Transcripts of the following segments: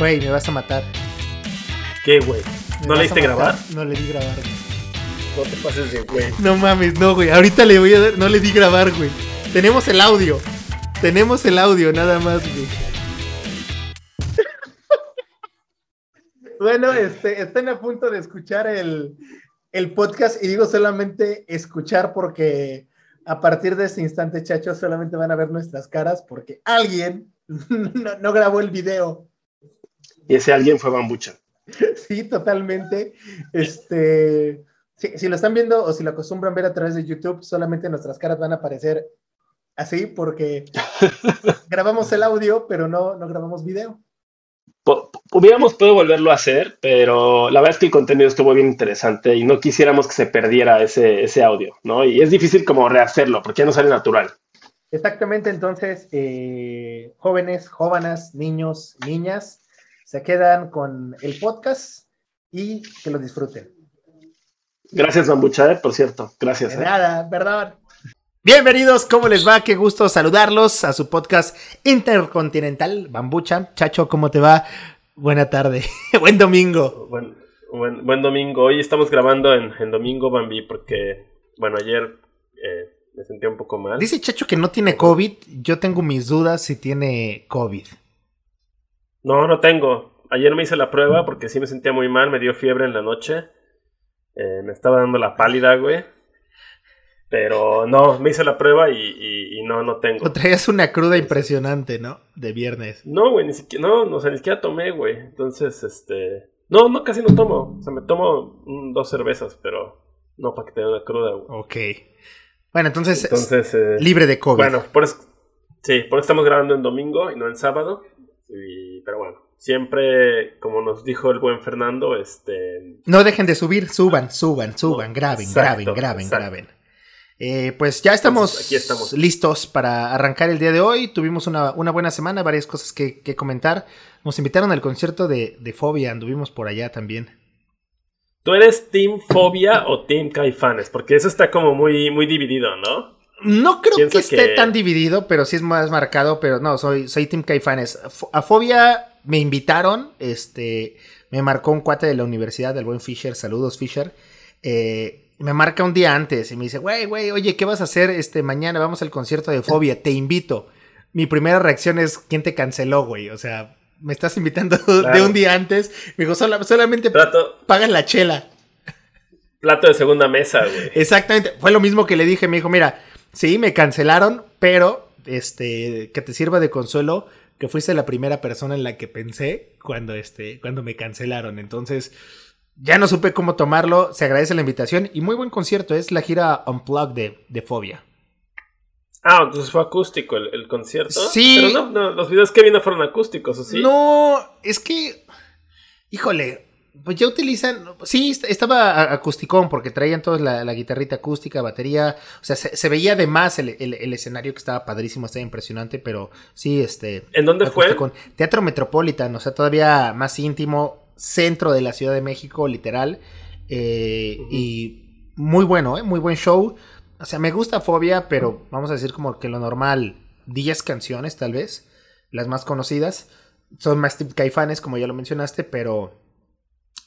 Güey, me vas a matar. ¿Qué, güey? ¿No le diste grabar? No le di grabar, güey. No te pases de güey. No mames, no, güey. Ahorita le voy a dar. No le di grabar, güey. Tenemos el audio. Tenemos el audio, nada más, güey. Bueno, este, están a punto de escuchar el, el podcast y digo solamente escuchar porque a partir de este instante, chachos, solamente van a ver nuestras caras porque alguien no, no grabó el video. Y ese alguien fue Bambucha. Sí, totalmente. Este, si, si lo están viendo o si lo acostumbran ver a través de YouTube, solamente nuestras caras van a aparecer así porque grabamos el audio, pero no, no grabamos video. Hubiéramos podido volverlo a hacer, pero la verdad es que el contenido estuvo bien interesante y no quisiéramos que se perdiera ese, ese audio, ¿no? Y es difícil como rehacerlo porque ya no sale natural. Exactamente, entonces, eh, jóvenes, jóvenes, niños, niñas, se quedan con el podcast y que lo disfruten. Gracias, Bambucha, eh, por cierto. Gracias. De eh. nada, perdón. Bienvenidos, ¿cómo les va? Qué gusto saludarlos a su podcast intercontinental, Bambucha. Chacho, ¿cómo te va? Buena tarde, buen domingo. Buen, buen, buen domingo. Hoy estamos grabando en, en domingo, Bambi, porque, bueno, ayer eh, me sentía un poco mal. Dice Chacho que no tiene COVID, yo tengo mis dudas si tiene COVID. No, no tengo. Ayer me hice la prueba porque sí me sentía muy mal, me dio fiebre en la noche. Eh, me estaba dando la pálida, güey. Pero no, me hice la prueba y, y- y no, no tengo. O traías una cruda impresionante, ¿no? De viernes. No, güey, ni siquiera, no, no, o sea, ni siquiera tomé, güey. Entonces, este... No, no, casi no tomo. O sea, me tomo mm, dos cervezas, pero no para que te dé una cruda, güey. Ok. Bueno, entonces, Entonces, eh, libre de COVID. bueno, por eso, sí, por eso estamos grabando en domingo y no en sábado. Y- pero bueno, siempre, como nos dijo el buen Fernando, este... No dejen de subir, suban, suban, suban, graben, Exacto, graben, graben, exacto. graben. Eh, pues ya estamos, Entonces, aquí estamos. listos para arrancar el día de hoy. Tuvimos una, una buena semana, varias cosas que, que comentar. Nos invitaron al concierto de, de Fobia, anduvimos por allá también. ¿Tú eres Team Fobia o Team Caifanes? Porque eso está como muy, muy dividido, ¿no? No creo que esté que- tan dividido, pero sí es más marcado. Pero no, soy, soy Team Caifanes. A Fobia me invitaron. Este, me marcó un cuate de la universidad, del buen Fisher. Saludos, Fisher. Eh, me marca un día antes y me dice, güey, güey, oye, ¿qué vas a hacer este mañana? Vamos al concierto de Fobia, te invito. Mi primera reacción es, ¿quién te canceló, güey? O sea, me estás invitando de un día antes. Me dijo, "Sola- solamente Plato, pagan la chela. plato de segunda mesa, güey. Exactamente, fue lo mismo que le dije, me dijo, mira, sí, me cancelaron, pero este, que te sirva de consuelo que fuiste la primera persona en la que pensé cuando, este, cuando me cancelaron. Entonces, ya no supe cómo tomarlo, se agradece la invitación y muy buen concierto, es la gira Unplugged de, de Fobia. Ah, entonces fue acústico el, el concierto. Sí. Pero no, no, los videos que vi no fueron acústicos, ¿o sí? No, es que, híjole, pues ya utilizan, sí, est- estaba acusticón porque traían todos la, la guitarrita acústica, batería, o sea, se, se veía de más el, el- el escenario que estaba padrísimo, estaba impresionante, pero sí, este... ¿En dónde fue? acusticón. Teatro Metropolitan, o sea, todavía más íntimo, centro de la Ciudad de México, literal, eh, y muy bueno, ¿eh? muy buen show. O sea, me gusta Fobia, pero vamos a decir como que lo normal, 10 canciones tal vez, las más conocidas. Son más caifanes, como ya lo mencionaste, pero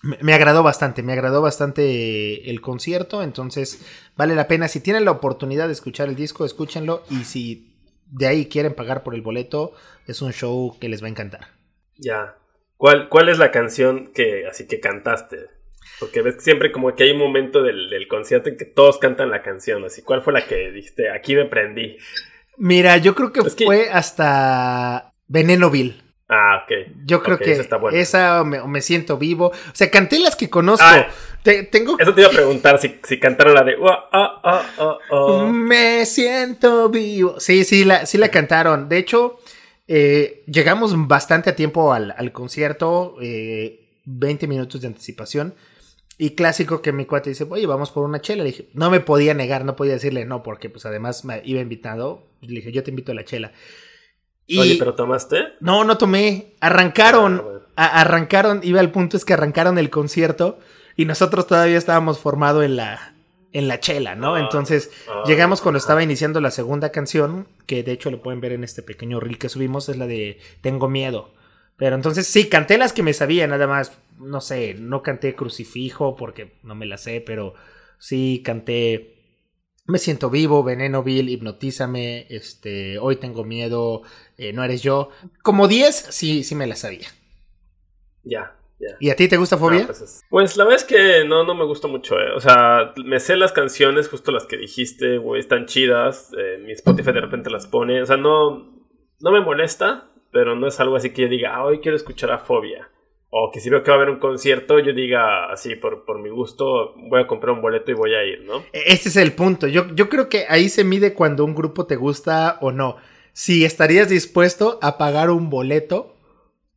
me, agradó bastante, me agradó bastante el concierto, entonces vale la pena. Si tienen la oportunidad de escuchar el disco, escúchenlo y si de ahí quieren pagar por el boleto, es un show que les va a encantar. Ya. ¿Cuál, ¿Cuál es la canción que así que cantaste? Porque ves que siempre como que hay un momento del, del concierto en que todos cantan la canción, así. ¿Cuál fue la que dijiste? Aquí me prendí. Mira, yo creo que Es que- fue hasta Venenoville. Ah, ok. Yo creo Ok, que esa está buena. esa o me, me siento vivo. O sea, canté las que conozco. Ah. Te- tengo Eso te iba a preguntar si, si cantaron la de... "Ua, ah, ah, ah, ah". Me siento vivo. Sí, sí, la, sí la cantaron. De hecho, eh, llegamos bastante a tiempo al, al concierto, eh, 20 minutos de anticipación. Y clásico que mi cuate dice, oye, vamos por una chela. Le dije, no me podía negar, no podía decirle no, porque pues además me iba invitado. Le dije, yo te invito a la chela. Y Oye, ¿pero tomaste? no, no tomé. Arrancaron, Ah, a- arrancaron, iba al punto es que arrancaron el concierto y nosotros todavía estábamos formados en la, en la chela, ¿no? Ah, Entonces ah, llegamos cuando estaba iniciando la segunda canción, que de hecho lo pueden ver en este pequeño reel que subimos, es la de Tengo Miedo. Pero entonces sí, canté las que me sabía, nada más. No sé, no canté Crucifijo porque no me la sé, pero sí canté Me siento vivo, Veneno Bill, Hipnotízame, este, Hoy tengo miedo, eh, No eres yo. Como 10, sí, sí me la sabía. Ya, ya. ¿Y a ti te gusta Fobia? Ah, pues, es- pues la verdad es que no, no me gusta mucho, eh. O sea, me sé las canciones, justo las que dijiste, güey, están chidas. eh, mi Spotify de repente las pone. O sea, no, no me molesta, pero no es algo así que yo diga, ah, hoy quiero escuchar a Fobia. O que si veo que va a haber un concierto, yo diga, así, por, por mi gusto, voy a comprar un boleto y voy a ir, ¿no? Este es el punto. Yo, yo creo que ahí se mide cuando un grupo te gusta o no. Si estarías dispuesto a pagar un boleto,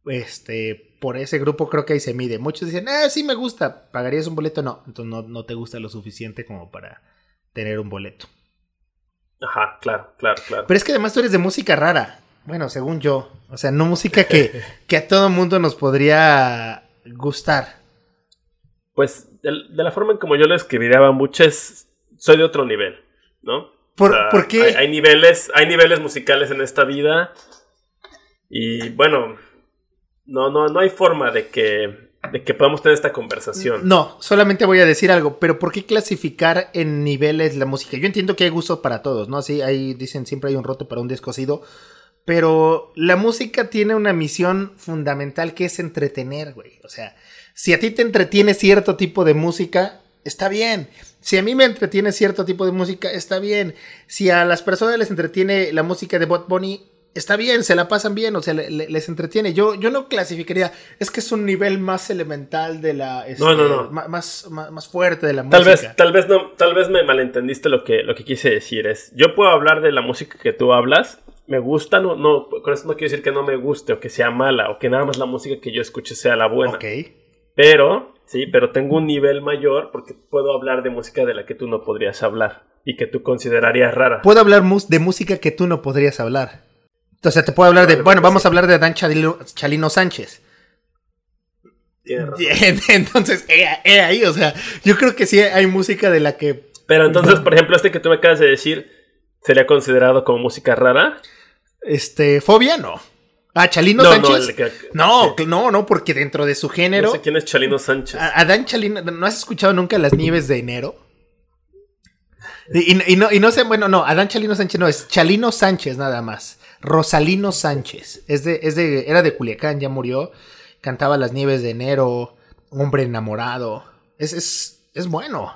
este, por ese grupo, creo que ahí se mide. Muchos dicen, ah, sí me gusta. ¿Pagarías un boleto? No. Entonces no, no te gusta lo suficiente como para tener un boleto. Ajá, claro, claro, claro. Pero es que además tú eres de música rara. Bueno, según yo. O sea, no música que, que a todo mundo nos podría gustar. Pues de, de la forma en como yo lo escribiría mucho es, soy de otro nivel, ¿no? ¿Por, O sea, ¿por qué? Hay, hay niveles, hay niveles musicales en esta vida. Y bueno, no, no, no hay forma de que, de que podamos tener esta conversación. No, solamente voy a decir algo, pero ¿por qué clasificar en niveles la música? Yo entiendo que hay gusto para todos, ¿no? Sí, ahí dicen siempre hay un roto para un descosido, pero la música tiene una misión fundamental que es entretener, güey. O sea, si a ti te entretiene cierto tipo de música, está bien. Si a mí me entretiene cierto tipo de música, está bien. Si a las personas les entretiene la música de Bot Bunny, está bien, se la pasan bien, o sea, le- le- les entretiene. Yo, yo no clasificaría, es que es un nivel más elemental de la. este, No, no, no. Más, más, más fuerte de la Tal música. vez, tal vez no, tal vez me malentendiste lo que, lo que quise decir. Es, yo puedo hablar de la música que tú hablas. Me gusta, no, no, con eso no quiero decir que no me guste o que sea mala o que nada más la música que yo escuche sea la buena. Ok. Pero, sí, pero tengo un nivel mayor porque puedo hablar de música de la que tú no podrías hablar y que tú considerarías rara. Puedo hablar de música que tú no podrías hablar. Entonces te puedo hablar de. Bueno, pues vamos a hablar de Dan Chalino, Chalino Sánchez. Entonces, he, he ahí, o sea, yo creo que sí hay música de la que. Pero entonces, por ejemplo, este que tú me acabas de decir, ¿sería considerado como música rara? Este, fobia, no. Ah, Chalino No, no, Sánchez. que- No, sí. no, no, porque dentro de su género. No sé quién es Chalino Sánchez. Adán Chalino, ¿no has escuchado nunca las nieves de enero? Y, y- y no, y no sé, bueno, no, Adán Chalino Sánchez no, es Chalino Sánchez nada más. Rosalino Sánchez. Es de, es de, era de Culiacán, ya murió. Cantaba las nieves de enero, hombre enamorado. Es, es, es bueno.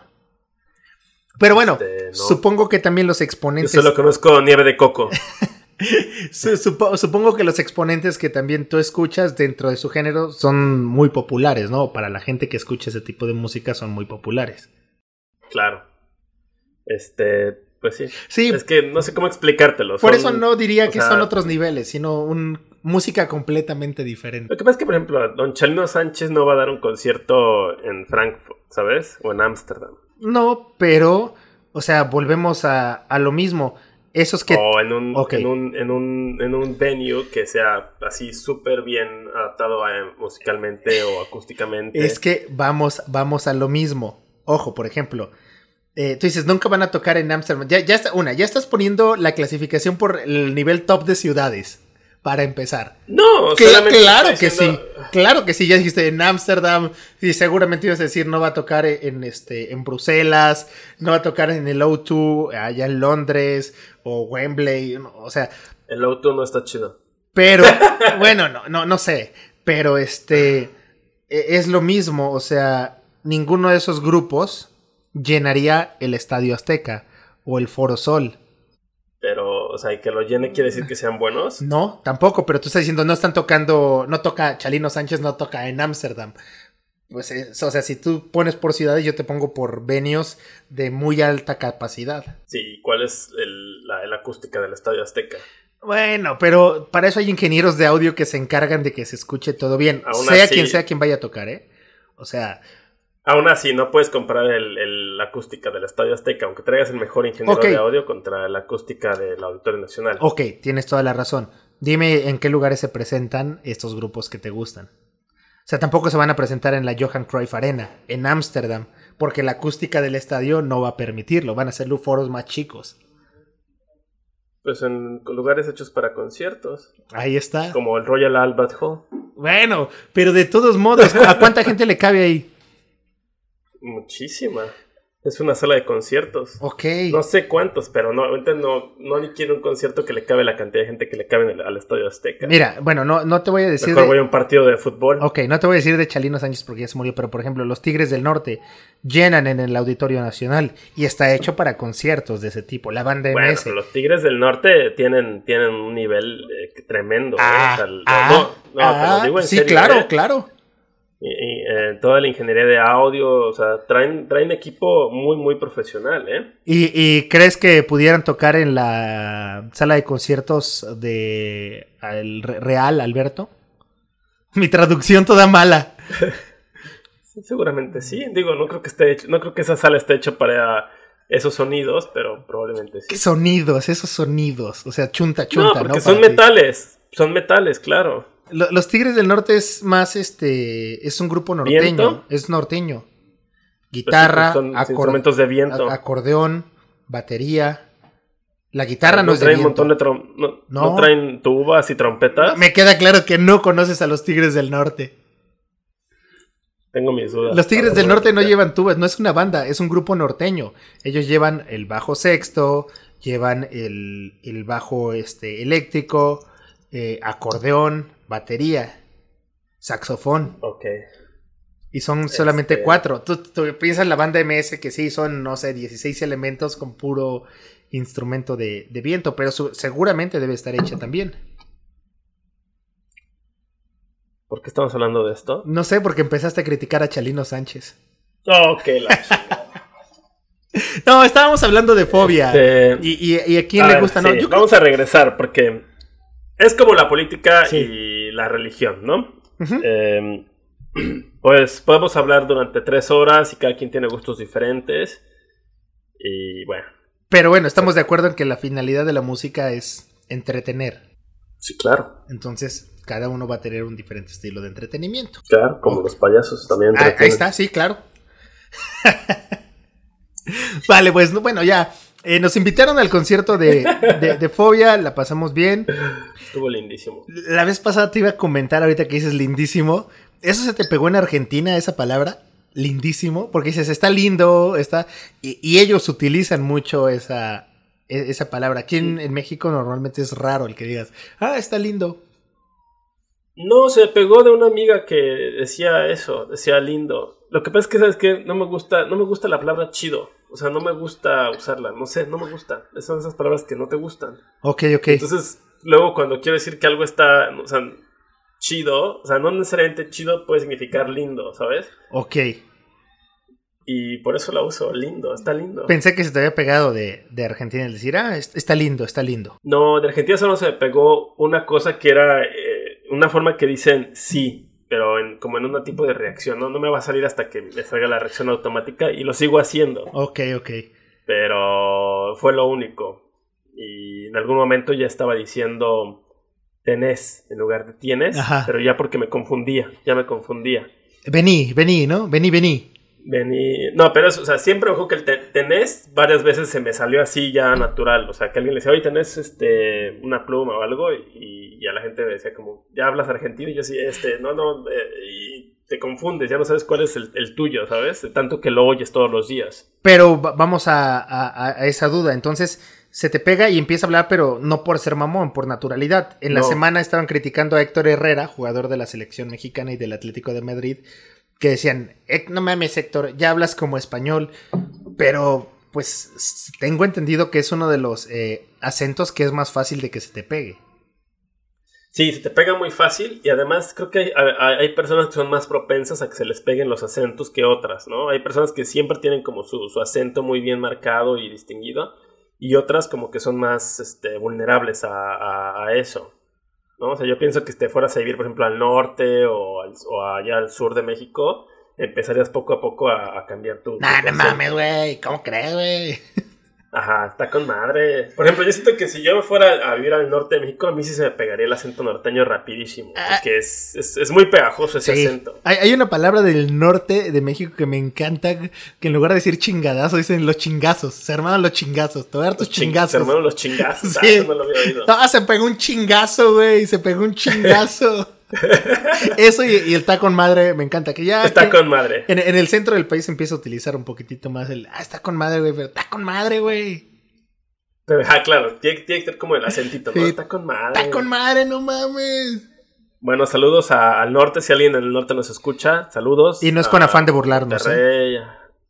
Pero bueno, Este, no. supongo que también los Yo exponentes. solo conozco Nieve de Coco. Su- supo- supongo que los exponentes que también tú escuchas dentro de su género son muy populares, ¿no? Para la gente que escucha ese tipo de música son muy populares. Claro. Este, pues sí. Sí, Es que no sé cómo explicártelo. por son- eso no diría que sea- son otros niveles, sino un música completamente diferente. Lo que pasa es que, por ejemplo, Don Chalino Sánchez no va a dar un concierto en Frankfurt, ¿sabes? O en Ámsterdam. No, pero, o sea, volvemos a, a lo mismo. Esos que... O en un, en, un, en, un, en un venue que sea así súper bien adaptado a- musicalmente o acústicamente. Es que vamos, vamos a lo mismo. Ojo, por ejemplo, eh, tú dices, nunca van a tocar en Amsterdam. Ya, ya está, una, ya estás poniendo la clasificación por el nivel top de ciudades. Para empezar. No, claro que sí. Claro que sí. Ya dijiste en Ámsterdam. Y seguramente ibas a decir no va a tocar en este en Bruselas. No va a tocar en el O2 allá en Londres. O Wembley. no, O sea, El auto no está chido. pero, bueno, no, no, no sé. Pero este e- es lo mismo. O sea, ninguno de esos grupos llenaría el Estadio Azteca o el Foro Sol. O sea, y que lo llene quiere decir que sean buenos. No, tampoco, pero tú estás diciendo, no están tocando, no toca, Chalino Sánchez no toca en Ámsterdam. Pues, eh, o sea, si tú pones por ciudades, yo te pongo por venios de muy alta capacidad. Sí, ¿cuál es el- la, acústica del Estadio Azteca? Bueno, pero para eso hay ingenieros de audio que se encargan de que se escuche todo bien, Aún sea así- quien sea quien vaya a tocar, ¿eh? O sea, Aún así, no puedes comparar el, el- la acústica del Estadio Azteca, aunque traigas el mejor ingeniero de audio contra la acústica del Auditorio Nacional. ok, tienes toda la razón. Dime en qué lugares se presentan estos grupos que te gustan. O sea, tampoco se van a presentar en la Johan Cruyff Arena, en Ámsterdam, porque la acústica del estadio no va a permitirlo. Van a ser foros más chicos. Pues en lugares hechos para conciertos. Ahí está. Como el Royal Albert Hall. Bueno, pero de todos modos, ¿a cuánta gente le cabe ahí? Muchísima. Es una sala de conciertos. Ok. No sé cuántos, pero no, ahorita no, no ni quiero un concierto que le cabe la cantidad de gente que le cabe en el- al Estadio Azteca. Mira, bueno, no, no te voy a decir. Mejor de- voy a un partido de fútbol. Ok, no te voy a decir de Chalino Sánchez porque ya se murió, pero por ejemplo, los Tigres del Norte llenan en el Auditorio Nacional y está hecho para conciertos de ese tipo. La banda Bueno, MS. los Tigres del Norte tienen, tienen un nivel eh, tremendo. ¿eh? Ah, O sea, el- ah, no, ah, digo en sí, serio, claro, ¿eh? claro. Eh, toda la ingeniería de audio, o sea, traen, traen equipo muy, muy profesional, ¿eh? ¿Y, y crees que pudieran tocar en la sala de conciertos de el Re- Real, Alberto? Mi traducción toda mala. Sí, seguramente sí. Digo, no creo que esté hecho, no creo que esa sala esté hecha para esos sonidos, pero probablemente sí. ¿Qué sonidos? Esos sonidos. O sea, chunta, chunta, ¿no? porque son Para ti. metales. Son metales, claro. Lo- Los Tigres del Norte es más este. Es un grupo norteño. ¿Viento? Es norteño. Sí, Guitarra, pues son acor- instrumentos de viento. acordeón, batería. La guitarra no, es de traen un viento. montón de no, No. no traen tubas y trompetas. Me queda claro que no conoces a los Tigres del Norte. Tengo mis dudas. Los Tigres del Norte no llevan tubas, no es una banda, es un grupo norteño. Ellos llevan el bajo sexto, llevan el, el bajo este, eléctrico, eh, acordeón, batería, saxofón. Ok. Y son solamente Este- cuatro. Tú, tú piensas en la banda MS que sí, son, no sé, 16 elementos con puro instrumento de, de viento, pero su- seguramente debe estar hecha también. ¿Por qué estamos hablando de esto? No sé, porque empezaste a criticar a Chalino Sánchez. Ok, la. No, estábamos hablando de fobia. Este, Y, y- y a quién a le ver, gusta, ¿no? creo- Vamos a regresar porque es como la política Sí. y la religión, ¿no? Eh, pues podemos hablar durante tres horas y cada quien tiene gustos diferentes. Y bueno, Pero bueno, estamos de acuerdo en que la finalidad de la música es entretener. sí, claro. Entonces, cada uno va a tener un diferente estilo de entretenimiento. Claro, como los payasos también. Ah, ahí está, sí, claro. vale, pues no, bueno, ya. Eh, nos invitaron al concierto de, de- de Fobia, la pasamos bien. Estuvo lindísimo. La vez pasada te iba a comentar ahorita que dices lindísimo. ¿Eso se te pegó en Argentina, esa palabra? Lindísimo. Porque dices, está lindo, está... Y, y ellos utilizan mucho esa, e- esa palabra. Aquí en, en México normalmente es raro el que digas, ah, está lindo. No, se pegó de una amiga que decía eso, decía lindo. Lo que pasa es que, ¿sabes qué? No me gusta, no me gusta la palabra chido. O sea, no me gusta usarla. No sé, no me gusta. Son esas palabras que no te gustan. Ok, ok. Entonces, luego cuando quiero decir que algo está, o sea, chido, o sea, no necesariamente chido puede significar lindo, ¿sabes? ok. Y por eso la uso, lindo, está lindo. Pensé que se te había pegado de, de Argentina el decir, ah, es- está lindo, está lindo. No, de Argentina solo se me pegó una cosa que era eh, una forma que dicen sí, pero en, como en un tipo de reacción, ¿no? No me va a salir hasta que me salga la reacción automática y lo sigo haciendo, Ok, ok. pero fue lo único. Y en algún momento ya estaba diciendo tenés en lugar de tienes, Ajá. pero ya porque me confundía, ya me confundía. Vení, vení, ¿no? Vení, vení. Vení. No, pero eso, o sea, siempre ojo que el te- tenés varias veces se me salió así ya natural. O sea, que alguien le decía, oye, tenés este, una pluma o algo, y, y a la gente me decía como, ¿ya hablas argentino? Y yo sí, este, no, no, eh, y te confundes, ya no sabes cuál es el, el tuyo, ¿sabes? Tanto que lo oyes todos los días. Pero va- vamos a, a- a esa duda. Entonces, se te pega y empieza a hablar, pero no por ser mamón, por naturalidad. En la semana estaban criticando a Héctor Herrera, jugador de la selección mexicana y del Atlético de Madrid, que decían, "Eh, no mames Héctor, ya hablas como español, pero pues tengo entendido que es uno de los eh, acentos que es más fácil de que se te pegue. Sí, se te pega muy fácil y además creo que hay, personas que son más propensas a que se les peguen los acentos que otras, ¿no? Hay personas que siempre tienen como su, su acento muy bien marcado y distinguido y otras como que son más este, vulnerables a eso, ¿no? O sea, yo pienso que si te fueras a vivir, por ejemplo, al norte o, al- o allá al sur de México, empezarías poco a poco a, a cambiar tu... Nah, no mames, güey, ¿cómo crees, güey? Ajá, está con madre. Por ejemplo, yo siento que si yo me fuera a vivir al norte de México, a mí sí se me pegaría el acento norteño rapidísimo. Ah. Porque es, es, muy pegajoso ese acento. Hay, hay, una palabra del norte de México que me encanta, que en lugar de decir chingadazo, dicen los chingazos. Se armaron los chingazos. Te voy a dar tus chingazos. Se armaron los chingazos. Sí. Ah, no lo había oído. No, se pegó un chingazo, güey. Se pegó un chingazo. Eso y, el está con madre, me encanta. Que ya. Está con madre. En, el centro del país empieza a utilizar un poquitito más el. Ah, está con madre, güey, pero está con madre, güey. Ah, claro, tiene, que ser como el acentito, ¿no? está con madre. Está con madre, no mames. Bueno, saludos al norte, si alguien en el norte nos escucha, saludos. Y no es con afán de burlarnos. ¿eh?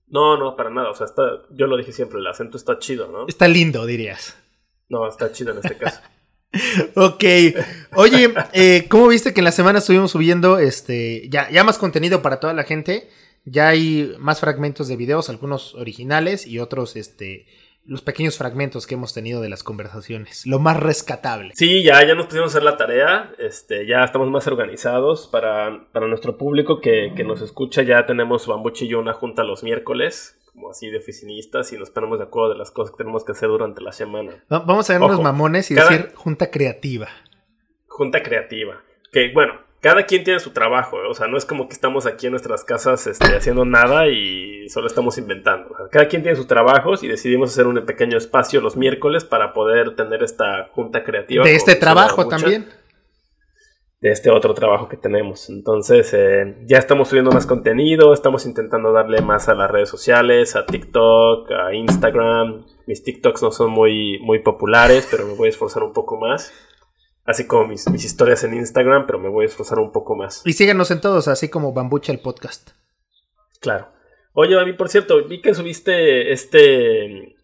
No, no, para nada. O sea, está, yo lo dije siempre, el acento está chido, ¿no? Está lindo, dirías. No, está chido en este caso. ok. Oye, eh, ¿cómo viste que en la semana estuvimos subiendo este ya, ya más contenido para toda la gente? Ya hay más fragmentos de videos, algunos originales y otros, este, los pequeños fragmentos que hemos tenido de las conversaciones. Lo más rescatable. Sí, ya, ya nos pusimos hacer la tarea. Este, ya estamos más organizados para, para nuestro público que, que, nos escucha. Ya tenemos Bambuchi y una junta los miércoles como así de oficinistas y nos ponemos de acuerdo de las cosas que tenemos que hacer durante la semana. Vamos a ver unos mamones y decir junta creativa. Junta creativa. Que bueno, cada quien tiene su trabajo, ¿eh? o sea, no es como que estamos aquí en nuestras casas este, haciendo nada y solo estamos inventando. cada quien tiene sus trabajos y decidimos hacer un pequeño espacio los miércoles para poder tener esta junta creativa. De este trabajo también de este otro trabajo que tenemos. Entonces, eh, ya estamos subiendo más contenido, estamos intentando darle más a las redes sociales, a TikTok, a Instagram. Mis TikToks no son muy, muy populares, pero me voy a esforzar un poco más. Así como mis, mis historias en Instagram, pero me voy a esforzar un poco más. Y síganos en todos, así como Bambucha el podcast. Claro. Oye, Babi, por cierto, vi que subiste este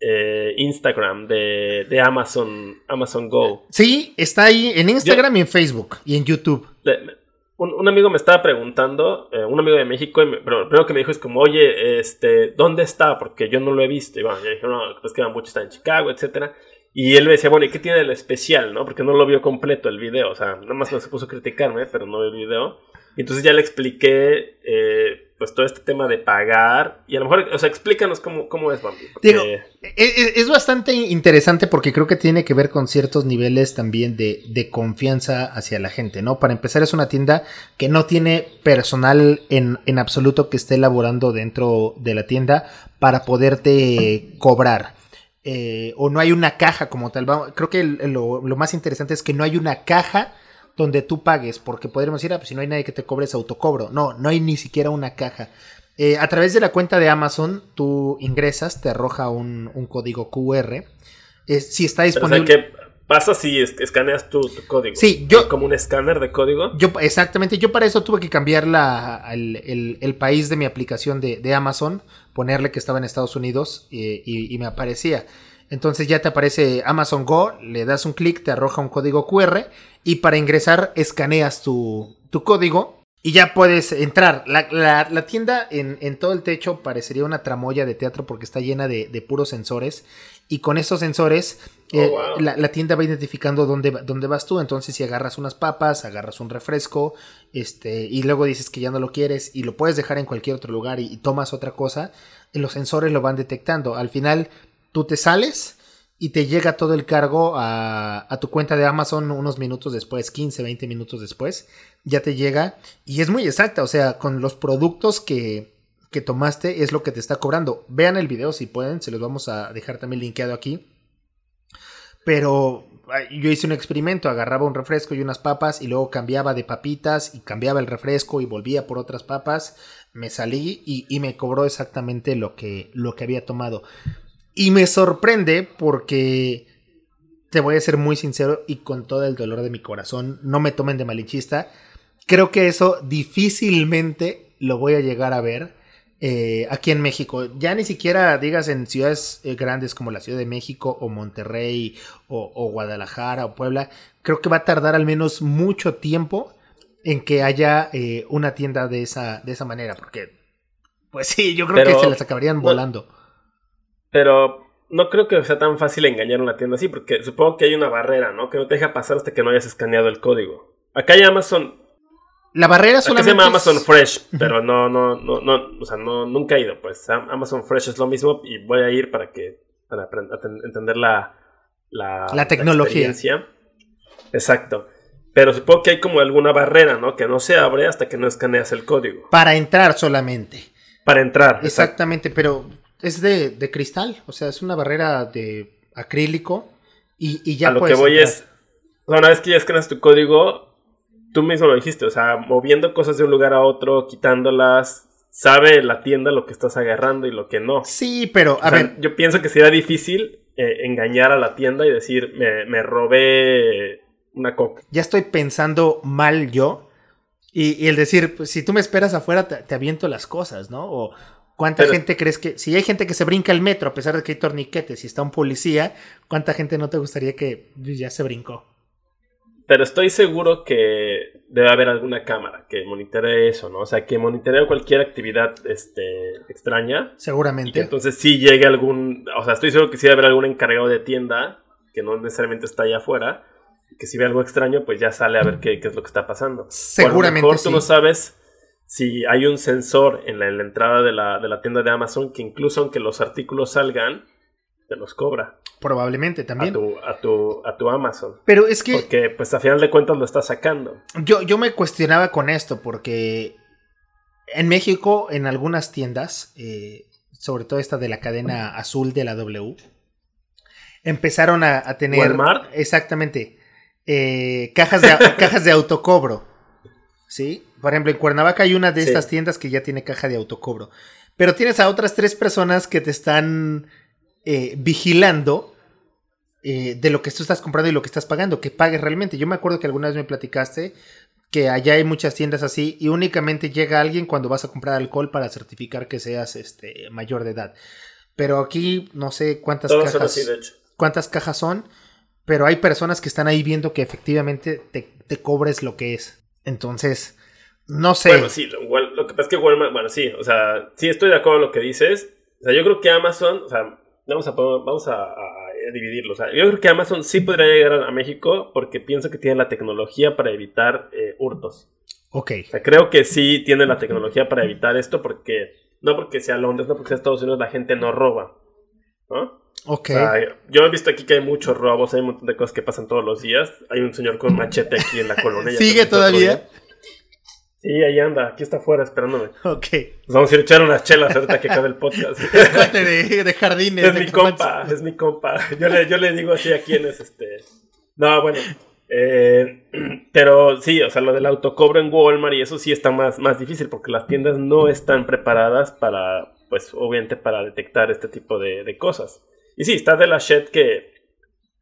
eh, Instagram de, Amazon, Amazon Go. Sí, está ahí en Instagram y en Facebook y en YouTube. Un, amigo me estaba preguntando, eh, un amigo de México, pero lo primero que me dijo es como, oye, este, ¿dónde está? Porque yo no lo he visto. Y bueno, yo dije, no, pues que mucho está en Chicago, etcétera. Y él me decía, bueno, ¿y qué tiene de especial, no? Porque no lo vio completo el video. O sea, nada más se puso a criticarme, pero no vio el video. Y entonces ya le expliqué eh, pues todo este tema de pagar. Y a lo mejor, o sea, explícanos cómo, cómo es, Bambi. E, e, es, bastante interesante porque creo que tiene que ver con ciertos niveles también de, de, confianza hacia la gente, ¿no? Para empezar, es una tienda que no tiene personal en, en absoluto que esté elaborando dentro de la tienda para poderte cobrar. Eh, o no hay una caja como tal. Creo que lo, lo más interesante es que no hay una caja donde tú pagues, porque podríamos decir, ah, pues si no hay nadie que te cobre ese autocobro. No, no hay ni siquiera una caja. Eh, a través de la cuenta de Amazon, tú ingresas, te arroja un, código QR. si está disponible. ¿qué pasa si escaneas tu, código? Sí, yo. Como un escáner de código. Yo, exactamente. Yo para eso tuve que cambiar la, el, país de mi aplicación de, Amazon, ponerle que estaba en Estados Unidos eh, y me aparecía. Entonces ya te aparece Amazon Go, le das un clic, te arroja un código QR y para ingresar escaneas tu, código y ya puedes entrar. La, tienda en, todo el techo parecería una tramoya de teatro porque está llena de, puros sensores y con esos sensores oh, eh, la, tienda va identificando dónde, dónde, vas tú. Entonces si agarras unas papas, agarras un refresco este, y luego dices que ya no lo quieres y lo puedes dejar en cualquier otro lugar y tomas otra cosa, los sensores lo van detectando. Al final tú te sales y te llega todo el cargo a, tu cuenta de Amazon unos minutos después, 15, 20 minutos después, ya te llega y es muy exacta, o sea, con los productos que, que tomaste es lo que te está cobrando. Vean el video si pueden, se los vamos a dejar también linkeado aquí. Pero yo hice un experimento, agarraba un refresco y unas papas y luego cambiaba de papitas y cambiaba el refresco y volvía por otras papas. Me salí y, y me cobró exactamente lo que, lo que había tomado. Y me sorprende porque te voy a ser muy sincero y con todo el dolor de mi corazón, no me tomen de malinchista. Creo que eso difícilmente lo voy a llegar a ver eh, aquí en México. Ya ni siquiera digas en ciudades eh, grandes como la Ciudad de México o Monterrey o, Guadalajara o Puebla. Creo que va a tardar al menos mucho tiempo en que haya eh, una tienda de esa, de esa manera. Porque, pues sí, yo creo que se las acabarían volando. Pero no creo que sea tan fácil engañar una tienda así, porque supongo que hay una barrera, ¿no? Que no te deja pasar hasta que no hayas escaneado el código. Acá hay Amazon. La barrera solamente. se llama Amazon Fresh, pero no, no, no, no, o sea, no, nunca he ido, pues. Amazon Fresh es lo mismo y voy a ir para que para entender la, la, la tecnología. Exacto. Pero supongo que hay como alguna barrera, ¿no? Que no se abre hasta que no escaneas el código. Para entrar solamente. Para entrar. Exactamente, pero es de, de, cristal, o sea, es una barrera de acrílico y, y ya A lo que voy es, una vez que ya escaneas tu código, tú mismo lo dijiste, o sea, moviendo cosas de un lugar a otro, quitándolas, sabe la tienda lo que estás agarrando y lo que no. Sí, pero a ver. Yo pienso que sería difícil eh, engañar a la tienda y decir, me, me robé una coca. Ya estoy pensando mal yo. Y, el decir, pues, si tú me esperas afuera, te, aviento las cosas, ¿no? O cuánta gente crees que. Si hay gente que se brinca el metro a pesar de que hay torniquetes y está un policía, ¿cuánta gente no te gustaría que ya se brincó? Pero estoy seguro que debe haber alguna cámara que monitoree eso, ¿no? O sea, que monitoree cualquier actividad este, extraña. Seguramente. Entonces sí llegue algún. O sea, estoy seguro que sí debe haber algún encargado de tienda que no necesariamente está allá afuera que si ve algo extraño, pues ya sale a ver qué, es lo que está pasando. Seguramente. O a lo mejor tú no sabes si hay un sensor en la, entrada de la, tienda de Amazon que incluso aunque los artículos salgan, te los cobra. Probablemente también. A tu, a tu, Amazon. Pero es que. Porque, pues a final de cuentas lo está sacando. Yo, yo me cuestionaba con esto, porque en México, en algunas tiendas, eh, sobre todo esta de la cadena azul de la W, empezaron a, a tener. Walmart. Exactamente. Eh, cajas, de, cajas de autocobro. ¿Sí? Por ejemplo, en Cuernavaca hay una de estas tiendas que ya tiene caja de autocobro. Pero tienes a otras tres personas que te están eh, vigilando eh, de lo que tú estás comprando y lo que estás pagando, que pagues realmente. Yo me acuerdo que alguna vez me platicaste que allá hay muchas tiendas así y únicamente llega alguien cuando vas a comprar alcohol para certificar que seas este, mayor de edad. Pero aquí no sé cuántas cajas. ¿Cuántas cajas son? pero hay personas que están ahí viendo que efectivamente te, cobres lo que es. Entonces, no sé. Bueno, sí, lo, que pasa es que Walmart, bueno, sí, o sea, sí estoy de acuerdo con lo que dices. O sea, yo creo que Amazon, o sea, vamos a, vamos a, dividirlo. O sea, yo creo que Amazon sí podría llegar a México porque pienso que tiene la tecnología para evitar eh, hurtos. Ok. O sea, creo que sí tiene la tecnología para evitar esto porque, no porque sea Londres, no porque sea Estados Unidos, la gente no roba. ¿No? Ok. yo he visto aquí que hay muchos robos, hay un montón de cosas que pasan todos los días. Hay un señor con machete aquí en la colonia. ¿Sigue todavía? Sí, ahí anda, aquí está afuera esperándome. Ok. Nos vamos a ir a echar unas chelas ahorita que acabe el podcast. de, de jardines. Es mi compa, es mi compa. Yo le, yo le digo así a quién es este. No, bueno. Eh, pero sí, o sea, lo del autocobro en Walmart y eso sí está más, más difícil porque las tiendas no están preparadas para, pues obviamente para detectar este tipo de, de cosas. Y sí, está de la shit que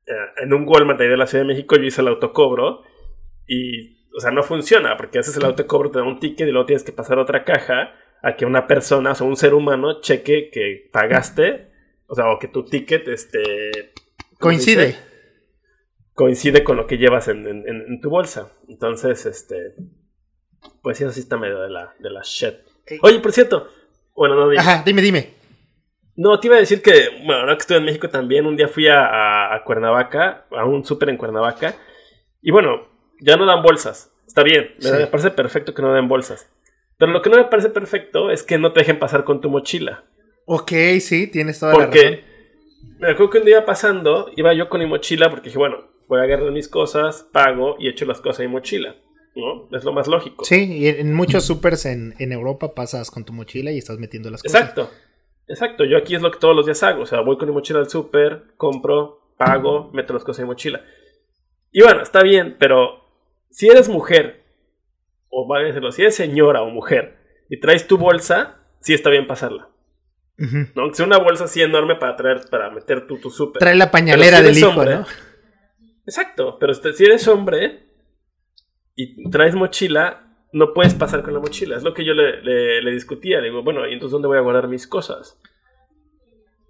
eh, en un Walmart de la Ciudad de México yo hice el autocobro y, o sea, no funciona porque haces el autocobro, te da un ticket y luego tienes que pasar a otra caja a que una persona, o sea, un ser humano cheque que pagaste, o sea, o que tu ticket, este... Coincide. Coincide con lo que llevas en, tu bolsa. Entonces, este... Pues eso sí está medio de la, de la shit. Oye, por cierto, bueno, no dime. Ajá, dime, dime. No, te iba a decir que, bueno, ahora que estoy en México también, un día fui a, Cuernavaca, a un súper en Cuernavaca, y bueno, ya no dan bolsas. Está bien, me parece perfecto que no den bolsas. Pero lo que no me parece perfecto es que no te dejen pasar con tu mochila. Ok, sí, tienes toda la razón. Porque me acuerdo que un día pasando, iba yo con mi mochila porque dije, bueno, voy a agarrar mis cosas, pago y echo las cosas en mi mochila. ¿no? Es lo más lógico. Sí, y en muchos supers en, en Europa pasas con tu mochila y estás metiendo las cosas. Exacto. Exacto, yo aquí es lo que todos los días hago. O sea, voy con mi mochila al súper, compro, pago, meto las cosas en mi mochila. Y bueno, está bien, pero si eres mujer, o va a decirlo, si eres señora o mujer, y traes tu bolsa, sí está bien pasarla. ¿no? Aunque sea una bolsa así enorme para traer, para meter tu, tu súper. Trae la pañalera del hijo, ¿no? Exacto, pero si eres hombre y traes mochila, no puedes pasar con la mochila. Es lo que yo le, discutía. Le digo, bueno, ¿y entonces dónde voy a guardar mis cosas?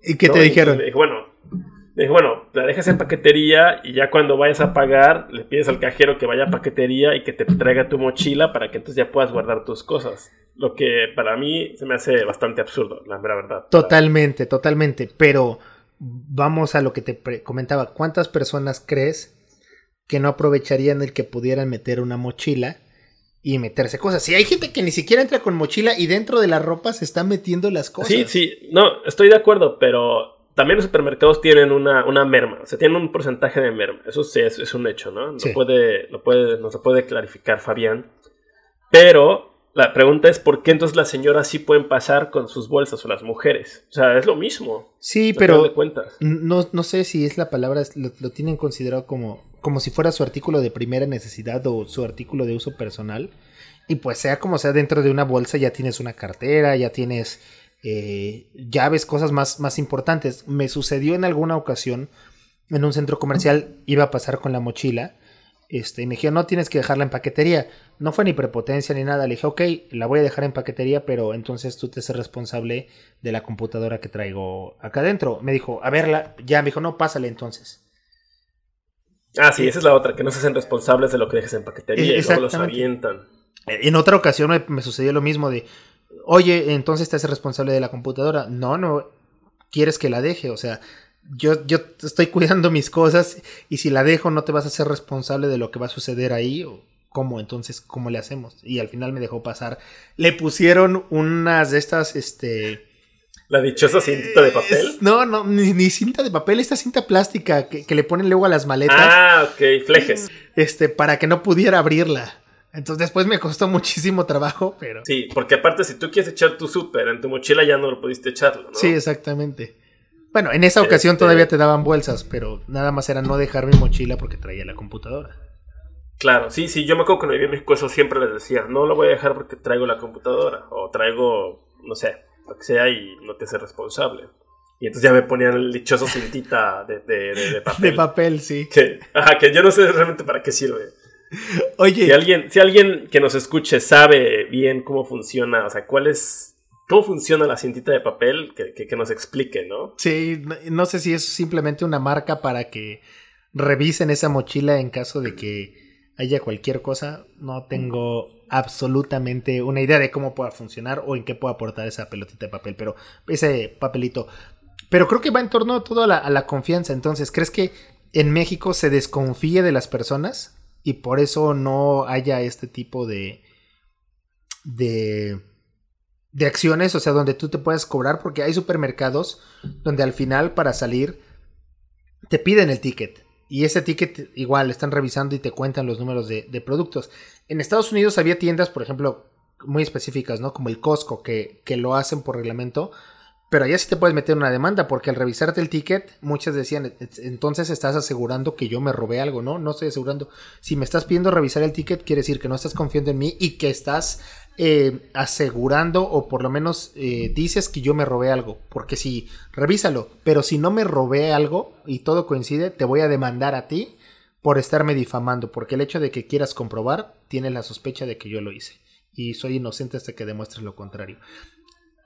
¿Y qué te dijeron? Dije, bueno, me bueno, la dejas en paquetería y ya cuando vayas a pagar, le pides al cajero que vaya a paquetería y que te traiga tu mochila para que entonces ya puedas guardar tus cosas. Lo que para mí se me hace bastante absurdo, la verdad. Totalmente, totalmente. Pero vamos a lo que te comentaba. ¿Cuántas personas crees que no aprovecharían el que pudieran meter una mochila y meterse cosas. Si hay gente que ni siquiera entra con mochila y dentro de la ropa se están metiendo las cosas. Sí, sí, no, estoy de acuerdo, pero también los supermercados tienen una, una merma, o sea, tienen un porcentaje de merma. Eso sí es, es un hecho, ¿no? Lo puede, lo puede, nos lo puede clarificar Fabián. Pero la pregunta es por qué entonces las señoras sí pueden pasar con sus bolsas o las mujeres. O sea, es lo mismo. Sí, pero no, no sé si es la palabra, lo, lo, tienen considerado como, como si fuera su artículo de primera necesidad o su artículo de uso personal. Y pues sea como sea, dentro de una bolsa ya tienes una cartera, ya tienes eh, llaves, cosas más, más importantes. Me sucedió en alguna ocasión en un centro comercial, iba a pasar con la mochila este, y me dijeron, no tienes que dejarla en paquetería. No fue ni prepotencia ni nada. Le dije, ok, la voy a dejar en paquetería, pero entonces tú te haces responsable de la computadora que traigo acá adentro. Me dijo, a verla, ya, me dijo, no, pásale entonces. Ah, sí, esa es la otra, que no se hacen responsables de lo que dejes en paquetería y luego los avientan. En otra ocasión me, sucedió lo mismo de, oye, entonces te haces responsable de la computadora. No, no, quieres que la deje, o sea, yo, yo estoy cuidando mis cosas y si la dejo no te vas a ser responsable de lo que va a suceder ahí o cómo entonces cómo le hacemos y al final me dejó pasar. Le pusieron unas de estas este la dichosa cintita de papel no no ni, cinta de papel esta cinta plástica que, le ponen luego a las maletas. Ah ok flejes. Este para que no pudiera abrirla entonces después me costó muchísimo trabajo, pero... Sí, porque aparte si tú quieres echar tu súper en tu mochila ya no lo pudiste echarlo, ¿no? Sí, exactamente. Bueno, en esa ocasión este, todavía te daban bolsas, pero nada más era no dejar mi mochila porque traía la computadora. Claro, sí, sí, yo me acuerdo que cuando vivía en México eso siempre les decía, no lo voy a dejar porque traigo la computadora, o traigo, no sé, lo que sea y no te hace responsable. Y entonces ya me ponían el dichoso cintita de, de, papel. De papel, sí. Que, ajá, que yo no sé realmente para qué sirve. Oye. Si alguien, si alguien que nos escuche sabe bien cómo funciona, o sea, cuál es cómo funciona la cintita de papel, que, nos explique, ¿no? Sí, no sé si es simplemente una marca para que revisen esa mochila en caso de que haya cualquier cosa. No tengo absolutamente una idea de cómo pueda funcionar o en qué pueda aportar esa pelotita de papel, pero ese papelito. Pero creo que va en torno todo a la, a la confianza. Entonces, ¿crees que en México se desconfíe de las personas y por eso no haya este tipo de de de acciones, o sea, donde tú te puedes cobrar, porque hay supermercados donde al final para salir te piden el ticket. Y ese ticket igual están revisando y te cuentan los números de, productos. En Estados Unidos había tiendas, por ejemplo, muy específicas, ¿no? Como el Costco, que, que lo hacen por reglamento. Pero allá sí te puedes meter una demanda, porque al revisarte el ticket, muchas decían, entonces estás asegurando que yo me robé algo, ¿no? No estoy asegurando. Si me estás pidiendo revisar el ticket, quiere decir que no estás confiando en mí y que estás eh, asegurando o por lo menos eh, dices que yo me robé algo. Porque si, revísalo, pero si no me robé algo y todo coincide, te voy a demandar a ti por estarme difamando. Porque el hecho de que quieras comprobar, tiene la sospecha de que yo lo hice. Y soy inocente hasta que demuestres lo contrario.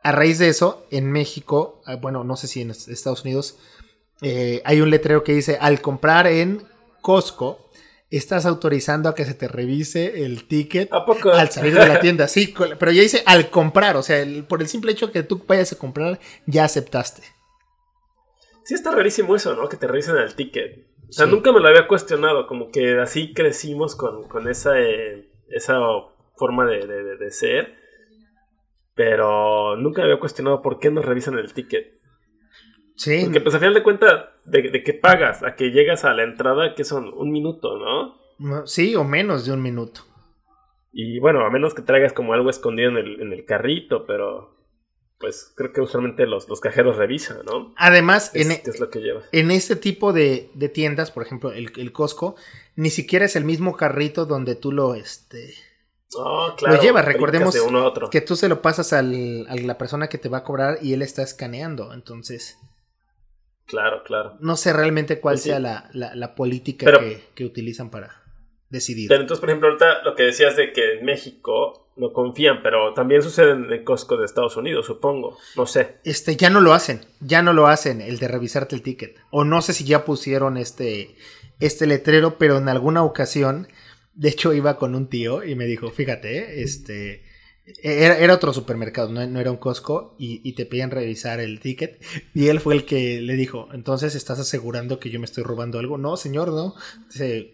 A raíz de eso, en México, ah, bueno, no sé si en Estados Unidos, eh, hay un letrero que dice, al comprar en Costco, estás autorizando a que se te revise el ticket al salir de la tienda. Sí, pero ya dice al comprar, o sea, por el simple hecho que tú vayas a comprar, ya aceptaste. Sí, está rarísimo eso, ¿no? Que te revisen el ticket. O sea, nunca me lo había cuestionado, como que así crecimos con, esa, eh, esa forma de, de, ser. Pero nunca me había cuestionado por qué nos revisan el ticket. Sí. Porque pues al final de cuentas, de, de, que pagas a que llegas a la entrada, que son un minuto, ¿no? Sí, o menos de un minuto. Y bueno, a menos que traigas como algo escondido en el, en el carrito, pero pues creo que usualmente los, los cajeros revisan, ¿no? Además, en, e es lo que en este tipo de, de, tiendas, por ejemplo, el, el, Costco, ni siquiera es el mismo carrito donde tú lo, este, oh, claro, lo llevas. Recordemos que tú se lo pasas al, a la persona que te va a cobrar y él está escaneando, entonces... Claro, claro. No sé realmente cuál sea la, política que, utilizan para decidir. Pero entonces, por ejemplo, ahorita lo que decías de que en México no confían, pero también sucede en el Costco de Estados Unidos, supongo. No sé. Este, ya no lo hacen. Ya no lo hacen, el de revisarte el ticket. O no sé si ya pusieron este, este letrero, pero en alguna ocasión, de hecho, iba con un tío y me dijo, fíjate, este era, otro supermercado, no, era un Costco, y, te pedían revisar el ticket. Y él fue el que le dijo: Entonces, ¿estás asegurando que yo me estoy robando algo? No, señor, no.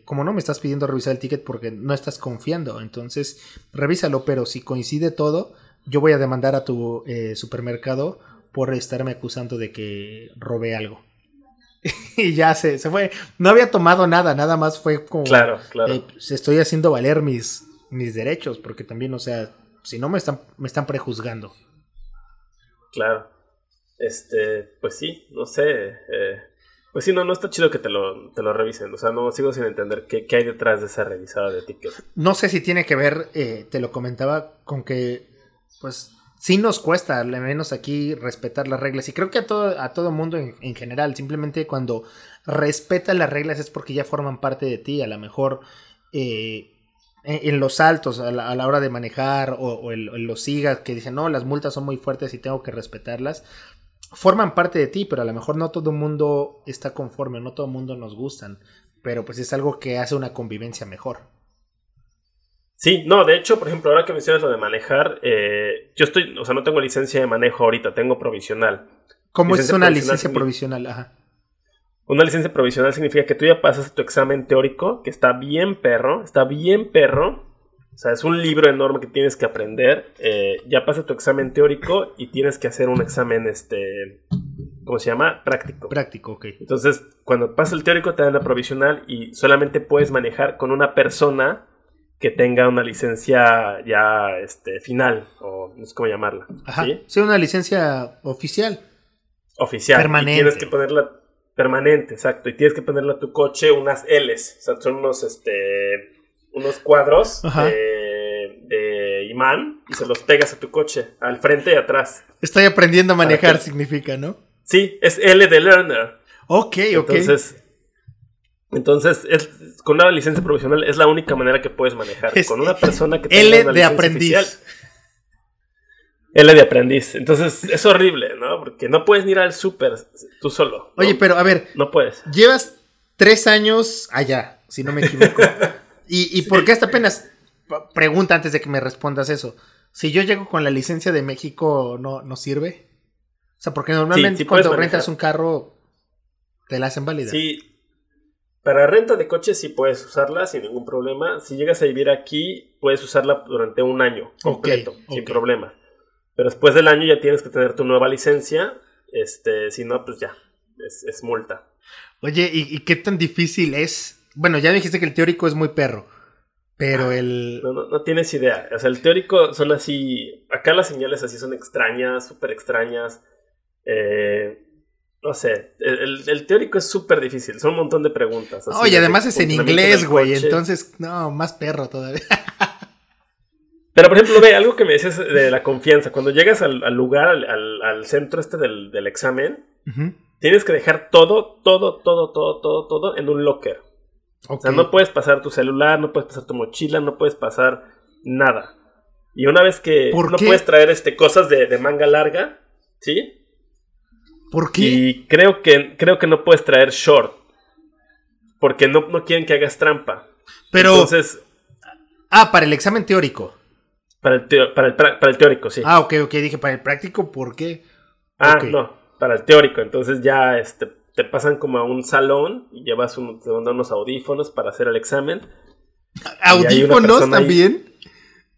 Como no me estás pidiendo revisar el ticket porque no estás confiando, entonces revísalo, pero si coincide todo, yo voy a demandar a tu eh, supermercado por estarme acusando de que robé algo. y ya se, se fue. No había tomado nada, nada más fue como. Claro, claro. eh, pues, estoy haciendo valer mis, mis derechos, porque también, o sea, si no me están, me están prejuzgando. Claro. Este, pues sí, no sé. eh, pues sí, no, no está chido que te lo, te lo revisen. O sea, no sigo sin entender qué, qué hay detrás de esa revisada de ticket. No sé si tiene que ver, eh, te lo comentaba, con que, pues, sí nos cuesta, al menos aquí, respetar las reglas. Y creo que a todo, a todo mundo en, en general, simplemente cuando respetas las reglas es porque ya forman parte de ti. A lo mejor eh, en, los saltos, a la, hora de manejar, o, en los sigas que dicen, no, las multas son muy fuertes y tengo que respetarlas. Forman parte de ti, pero a lo mejor no todo el mundo está conforme, no todo el mundo nos gustan. Pero pues es algo que hace una convivencia mejor. Sí, no, de hecho, por ejemplo, ahora que mencionas lo de manejar, eh, yo estoy, o sea, no tengo licencia de manejo ahorita, tengo provisional. ¿Cómo es una provisional licencia provisional? Ajá. Una licencia provisional significa que tú ya pasas tu examen teórico, que está bien perro, está bien perro. O sea, es un libro enorme que tienes que aprender. eh, ya pasas tu examen teórico y tienes que hacer un examen, este, ¿cómo se llama? Práctico. Práctico, ok. Entonces, cuando pasa el teórico te dan la provisional y solamente puedes manejar con una persona que tenga una licencia ya este, final, o no sé cómo llamarla. Ajá. ¿sí? Sí, una licencia oficial. Oficial. Permanente. Y tienes que ponerla permanente, exacto. Y tienes que ponerle a tu coche unas L's. O sea, son unos, este, unos cuadros de, de imán y se los pegas a tu coche, al frente y atrás. Estoy aprendiendo a ¿Para manejar, significa, ¿no? Sí, es L de learner. Ok, ok. Entonces, entonces es, con una licencia provisional es la única manera que puedes manejar. Es con una persona que tenga L una de aprendiz. oficial. L de aprendiz. Entonces es horrible, ¿no? Porque no puedes ni ir al súper tú solo. ¿no? Oye, pero a ver, No puedes. llevas tres años allá, si no me equivoco. ¿Y, y por qué hasta apenas? Pregunta antes de que me respondas eso. Si yo llego con la licencia de México, ¿no, no sirve? O sea, porque normalmente sí cuando rentas un carro, te la hacen válida. Sí. Para renta de coches sí puedes usarla sin ningún problema. Si llegas a vivir aquí, puedes usarla durante un año completo, sin ok. problema. Pero después del año ya tienes que tener tu nueva licencia. Este, si no, pues ya. Es, es multa. Oye, ¿y, y qué tan difícil es? Bueno, ya dijiste que el teórico es muy perro, pero el... No, no, no tienes idea. O sea, el teórico son así. Acá las señales así son extrañas, súper extrañas. Eh, no sé. El, el- el teórico es súper difícil. Son un montón de preguntas. así Oye, de además es en inglés, güey, entonces, no, más perro todavía. Pero, por ejemplo, ve algo que me decías de la confianza. Cuando llegas al, al lugar, al, centro este del, del examen, tienes que dejar todo, todo, todo, todo, todo, todo en un locker. O sea, no puedes pasar tu celular, no puedes pasar tu mochila, no puedes pasar nada. Y una vez que ¿Por no qué? puedes traer este, cosas de, de manga larga, ¿sí? ¿Por qué? Y creo que, creo que no puedes traer short. Porque no, no quieren que hagas trampa. Pero, Entonces, ah, para el examen teórico. para el, teo- para el, para el teórico, sí. Ah, ok, ok, dije, para el práctico, ¿por qué? Ah, no, para el teórico. Entonces ya este, te pasan como a un salón y llevas un- te dan unos audífonos para hacer el examen. ¿Audífonos ahí. también?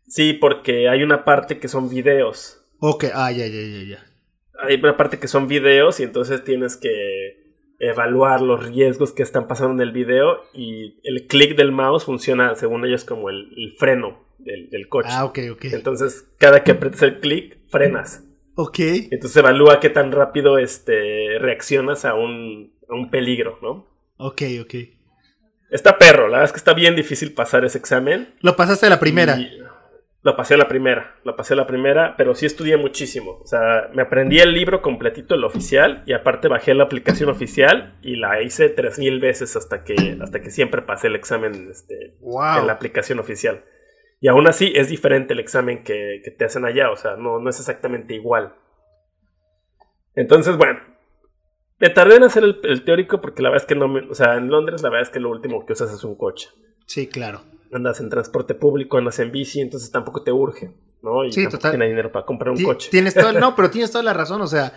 Sí, porque hay una parte que son videos. Ok, ah, ya, ya, ya, ya. Hay una parte que son videos y entonces tienes que evaluar los riesgos que están pasando en el video y el clic del mouse funciona según ellos como el, el freno del, del coche. Ah, ok, ok. Entonces cada que aprietas el clic frenas. Ok. Entonces evalúa qué tan rápido este, reaccionas a un, a un peligro, ¿no? Ok, ok. Está perro, la verdad es que está bien difícil pasar ese examen. Lo pasaste a la primera. Y lo pasé a la primera, lo pasé a la primera, pero sí estudié muchísimo. O sea, me aprendí el libro completito, el oficial, y aparte bajé la aplicación oficial y la hice 3000 veces hasta que, hasta que siempre pasé el examen este, Wow. en la aplicación oficial. Y aún así es diferente el examen que, que te hacen allá, o sea, no, no es exactamente igual. Entonces, bueno, me tardé en hacer el, el teórico porque la verdad es que no me, o sea, en Londres la verdad es que lo último que usas es un coche. Sí, claro. Andas en transporte público, andas en bici, entonces tampoco te urge, ¿no? Y Sí, total. tienes dinero para comprar un coche. Tienes no, pero tienes toda la razón. O sea,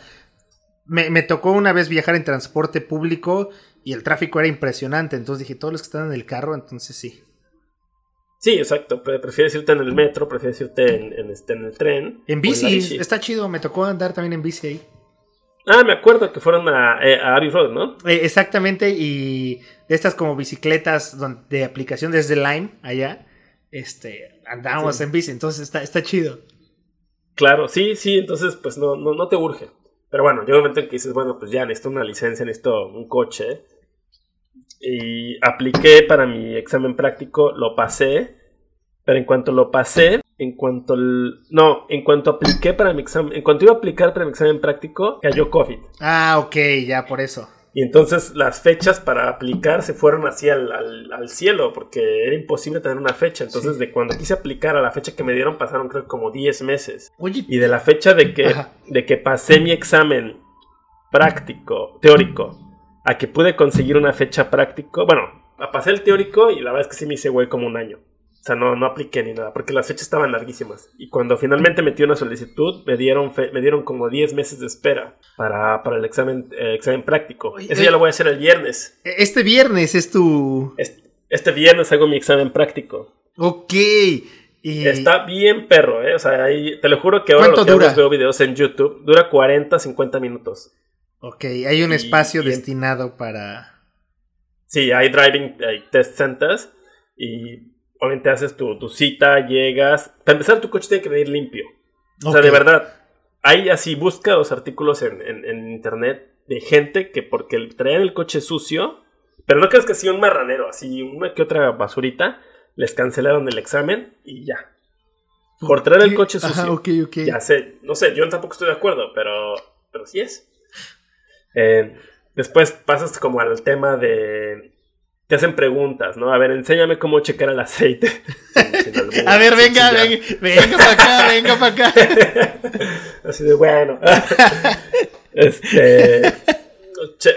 me, me tocó una vez viajar en transporte público y el tráfico era impresionante. Entonces dije, todos los que están en el carro, entonces sí. Sí, exacto. pre- Prefieres irte en el metro, prefieres irte en, en este, en el tren. En la bici, está chido. Me tocó andar también en bici ahí. Ah, me acuerdo que fueron a, eh, a Abbey Road, ¿no? Eh, exactamente, y de estas como bicicletas de aplicación desde Lime, allá, este, andábamos Sí. en bici, entonces está, está chido. Claro, sí, sí, entonces pues no, no, no te urge. Pero bueno, llega un momento en que dices, bueno, pues ya necesito una licencia, necesito un coche. Y apliqué para mi examen práctico, lo pasé, pero en cuanto lo pasé, en cuanto... el- no, en cuanto apliqué para mi examen, en cuanto iba a aplicar para mi examen práctico, cayó COVID. Ah, ok, ya por eso. Y entonces las fechas para aplicar se fueron así al, al- al cielo, porque era imposible tener una fecha. Entonces, Sí. de cuando quise aplicar a la fecha que me dieron, pasaron creo como 10 meses. Oye, Y de la fecha de que, Ajá. de que pasé mi examen práctico, teórico, a que pude conseguir una fecha práctico, bueno, pasé el teórico y la verdad es que sí me hice güey como un año. O sea, no, no apliqué ni nada, porque las fechas estaban larguísimas. Y cuando finalmente metí una solicitud, me dieron, fe- me dieron como 10 meses de espera para, para el examen, eh, examen práctico. Oye. ya lo voy a hacer el viernes. este viernes es tu... Este, este viernes hago mi examen práctico. Ok. Y... Está bien perro, ¿eh? O sea, ahí, te lo juro que ahora ¿Cuánto lo que hago dura? es veo videos en YouTube. Dura 40, 50 minutos. Ok, hay un Y- espacio y- destinado para... Sí, hay driving hay test centers y obviamente haces tu, tu cita, llegas. Para empezar, tu coche tiene que venir limpio. O sea, de verdad, hay así, busca los artículos en, en- en internet de gente que porque traían el coche sucio, pero no crees que así un marranero, así una que otra basurita, les cancelaron el examen y ya. Por traer el coche sucio. Ajá, ok, ok. Ya sé, no sé, yo tampoco estoy de acuerdo, pero, pero sí es. Eh, después pasas como al tema de... Te hacen preguntas, ¿no? A ver, enséñame cómo checar el aceite. A ver, venga, venga, venga para acá, venga para acá. Así de bueno. este.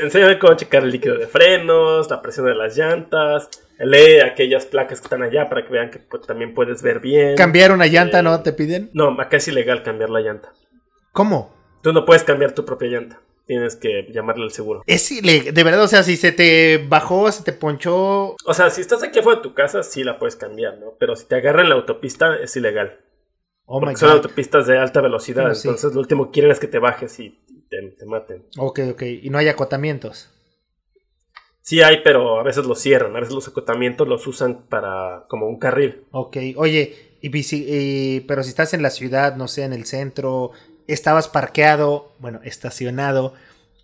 enséñame cómo checar el líquido de frenos, la presión de las llantas. Lee aquellas placas que están allá para que vean que pues, también puedes ver bien. Cambiar una llanta, Eh, ¿no? ¿Te piden? No, acá es ilegal cambiar la llanta. ¿Cómo? Tú no puedes cambiar tu propia llanta. Tienes que llamarle al seguro. Es ilegal, de verdad, o sea, si se te bajó, se te ponchó. O sea, si estás aquí afuera de tu casa, sí la puedes cambiar, ¿no? Pero si te agarran en la autopista, es ilegal. Oh my Porque son god. autopistas de alta velocidad. Bueno, sí. Entonces, lo último que quieren es que te bajes y te, te maten. Ok, ok. Y no hay acotamientos. Sí hay, pero a veces los cierran. A veces los acotamientos los usan para como un carril. Ok, oye, y- pero si estás en la ciudad, no sé, en el centro, estabas parqueado, bueno, estacionado,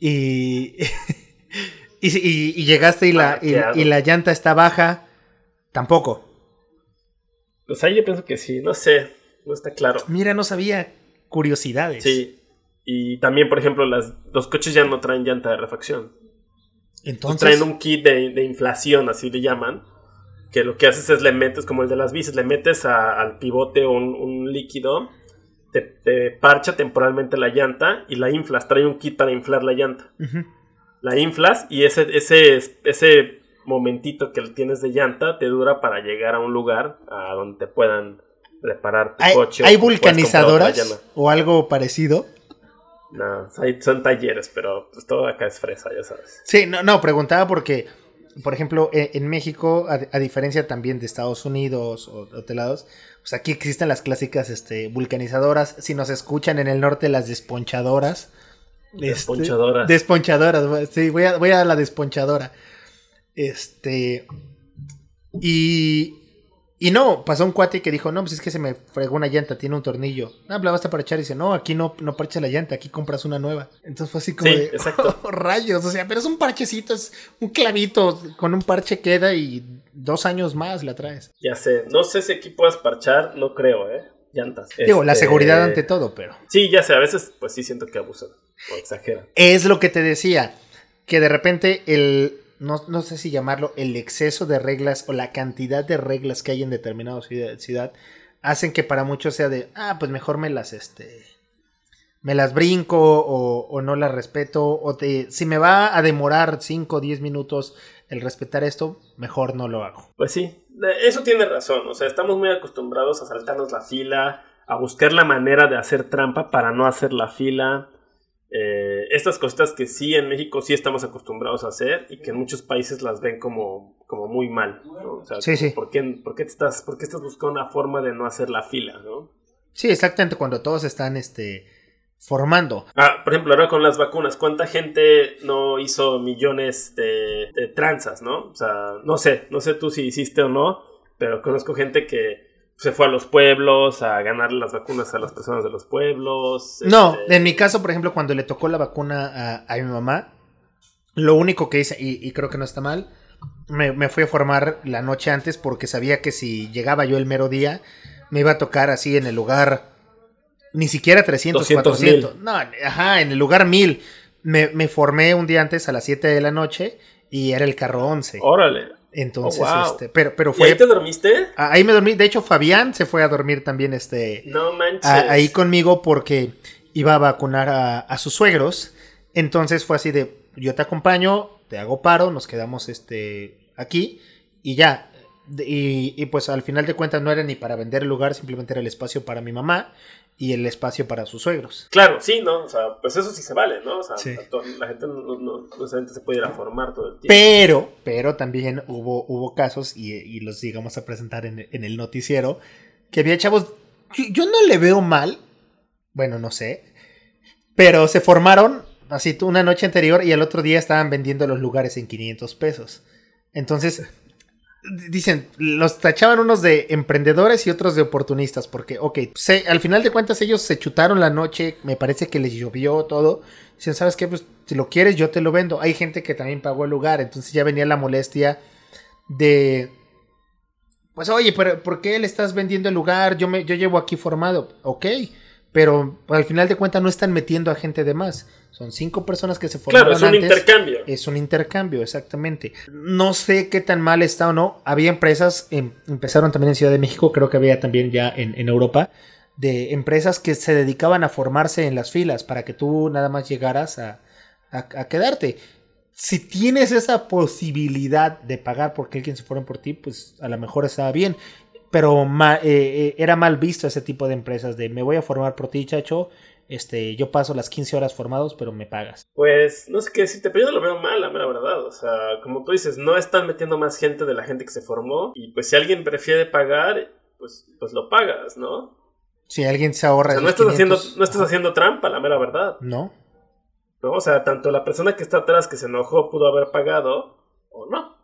y, y, y- y llegaste y la, y, la llanta está baja, tampoco. Pues ahí yo pienso que sí. No sé. No está claro. Mira, no sabía curiosidades. Sí. Y también, por ejemplo, las, los coches ya no traen llanta de refacción. Entonces, traen un kit de, de inflación, así le llaman. Que lo que haces es le metes, como el de las bicis, le metes a- al pivote un, un líquido, te, te parcha temporalmente la llanta y la inflas. Trae un kit para inflar la llanta. La inflas y ese, ese, ese momentito que tienes de llanta te dura para llegar a un lugar a donde te puedan reparar tu ¿Hay, coche. o hay vulcanizadoras o algo parecido? No, hay- son talleres, pero pues, todo acá es fresa, ya sabes. Sí, no, no, preguntaba porque, por ejemplo, e- en México, a, a diferencia también de Estados Unidos o de otros lados, pues aquí existen las clásicas este, vulcanizadoras. Si nos escuchan en el norte, las desponchadoras. Este, Desponchadoras. desponchadoras, voy- sí, voy a, voy a la desponchadora. Este. Y. Y no, pasó un cuate que dijo, no, pues es que se me fregó una llanta, tiene un tornillo. Ah, la basta para echar y dice, no, aquí no, no parches la llanta, aquí compras una nueva. Entonces fue así como Sí, de, exacto. rayos, o sea, pero es un parchecito, es un clavito, con un parche queda y dos años más la traes. Ya sé, no sé si aquí puedas parchar, no creo, ¿eh? Llantas. Digo, la Este, seguridad ante todo, pero... Sí, ya sé, a veces pues sí siento que abusan o exageran. Es lo que te decía, que de repente el, no, no sé si llamarlo, el exceso de reglas o la cantidad de reglas que hay en determinada ciudad, hacen que para muchos sea de, ah, pues mejor me las, este, me las brinco o, no las respeto, o si me va a demorar 5 o 10 minutos el respetar esto, mejor no lo hago. Pues sí, eso tiene razón, o sea, estamos muy acostumbrados a saltarnos la fila, a buscar la manera de hacer trampa para no hacer la fila. Eh, estas cositas que sí en México sí estamos acostumbrados a hacer y que en muchos países las ven como, como muy mal. ¿no? O sea, Sí, sí. ¿por qué, por qué te estás, por qué estás buscando una forma de no hacer la fila? ¿no? Sí, exactamente, cuando todos están, este, formando. Ah, por ejemplo, ahora con las vacunas, ¿cuánta gente no hizo millones de, de tranzas, no? O sea, no sé, no sé tú si hiciste o no, pero conozco gente que se fue a los pueblos a ganar las vacunas a las personas de los pueblos. No, este, en mi caso, por ejemplo, cuando le tocó la vacuna a, a mi mamá, lo único que hice, y, y creo que no está mal, me, me fui a formar la noche antes porque sabía que si llegaba yo el mero día, me iba a tocar así en el lugar, ni siquiera 300, 200 400. No, ajá, en el lugar 1000. Me, me formé un día antes a las 7 de la noche y era el carro 11. Órale. Entonces, Oh, wow. este, pero, pero ¿Y fue... ahí te dormiste? a- Ahí me dormí. De hecho, Fabián se fue a dormir también, este, No manches. a- ahí conmigo porque iba a vacunar a, a sus suegros. Entonces fue así de, yo te acompaño, te hago paro, nos quedamos este, aquí y ya. Y, y, pues al final de cuentas no era ni para vender el lugar, simplemente era el espacio para mi mamá y el espacio para sus suegros. Claro, sí, ¿no? O sea, pues eso sí se vale, ¿no? O sea, Sí. la gente no, no, se puede ir a formar todo el tiempo. Pero, pero también hubo, hubo casos, y, y los llegamos a presentar en, en el noticiero, que había chavos, yo, yo no le veo mal, bueno, no sé, pero se formaron así una noche anterior y al otro día estaban vendiendo los lugares en 500 pesos. Entonces, dicen, los tachaban unos de emprendedores y otros de oportunistas, porque, ok, se- al final de cuentas ellos se chutaron la noche, me parece que les llovió todo. Dicen, ¿sabes qué? Pues si lo quieres, yo te lo vendo. Hay gente que también pagó el lugar, entonces ya venía la molestia de... Pues oye, pero ¿por qué le estás vendiendo el lugar? Yo, me, yo llevo aquí formado. Ok, pero al final de cuentas no están metiendo a gente de más. Son cinco personas que se formaron Claro, es un antes. intercambio. Es un intercambio, exactamente. No sé qué tan mal está o no. Había empresas, em, empezaron también en Ciudad de México, creo que había también ya en, en Europa, de empresas que se dedicaban a formarse en las filas para que tú nada más llegaras a, a- a quedarte. Si tienes esa posibilidad de pagar porque alguien se fueron por ti, pues a lo mejor estaba bien. Pero ma- eh, eh, era mal visto ese tipo de empresas de me voy a formar por ti, chacho. Este, yo paso las 15 horas formados, pero me pagas. Pues no sé qué decirte, pero yo no lo veo mal, la mera verdad. O sea, como tú dices, no están metiendo más gente de la gente que se formó. Y pues si alguien prefiere pagar, pues, pues lo pagas, ¿no? Si alguien se O ahorra. sea, no estás, haciendo, 500, no estás ajá. haciendo trampa, la mera verdad. No. ¿no? O sea, tanto la persona que está atrás que se enojó pudo haber pagado o no.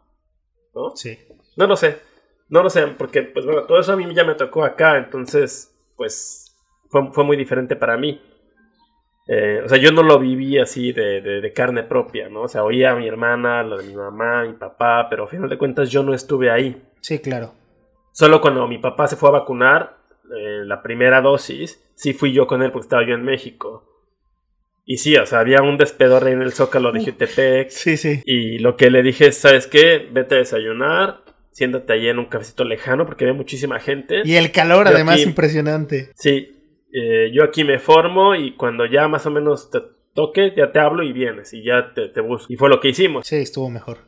¿No? Sí. No lo sé. No lo sé, porque pues bueno, todo eso a mí ya me tocó acá, entonces pues fue, fue muy diferente para mí. Eh, o sea, yo no lo viví así de, de- de carne propia, ¿no? O sea, oía a mi hermana, lo de mi mamá, mi papá, pero a final de cuentas yo no estuve ahí. Sí, claro. Solo cuando mi papá se fue a vacunar, eh, la primera dosis, sí fui yo con él porque estaba yo en México. Y sí, o sea, había un despedorre en el zócalo de Jutepec. Sí, sí. Y lo que le dije es, ¿sabes qué? Vete a desayunar, siéntate allí en un cafecito lejano porque había muchísima gente. Y el calor, Yo además, aquí- impresionante. Sí, eh, yo aquí me formo y cuando ya más o menos te toque, ya te hablo y vienes y ya te, te busco. Y fue lo que hicimos. Sí, estuvo mejor.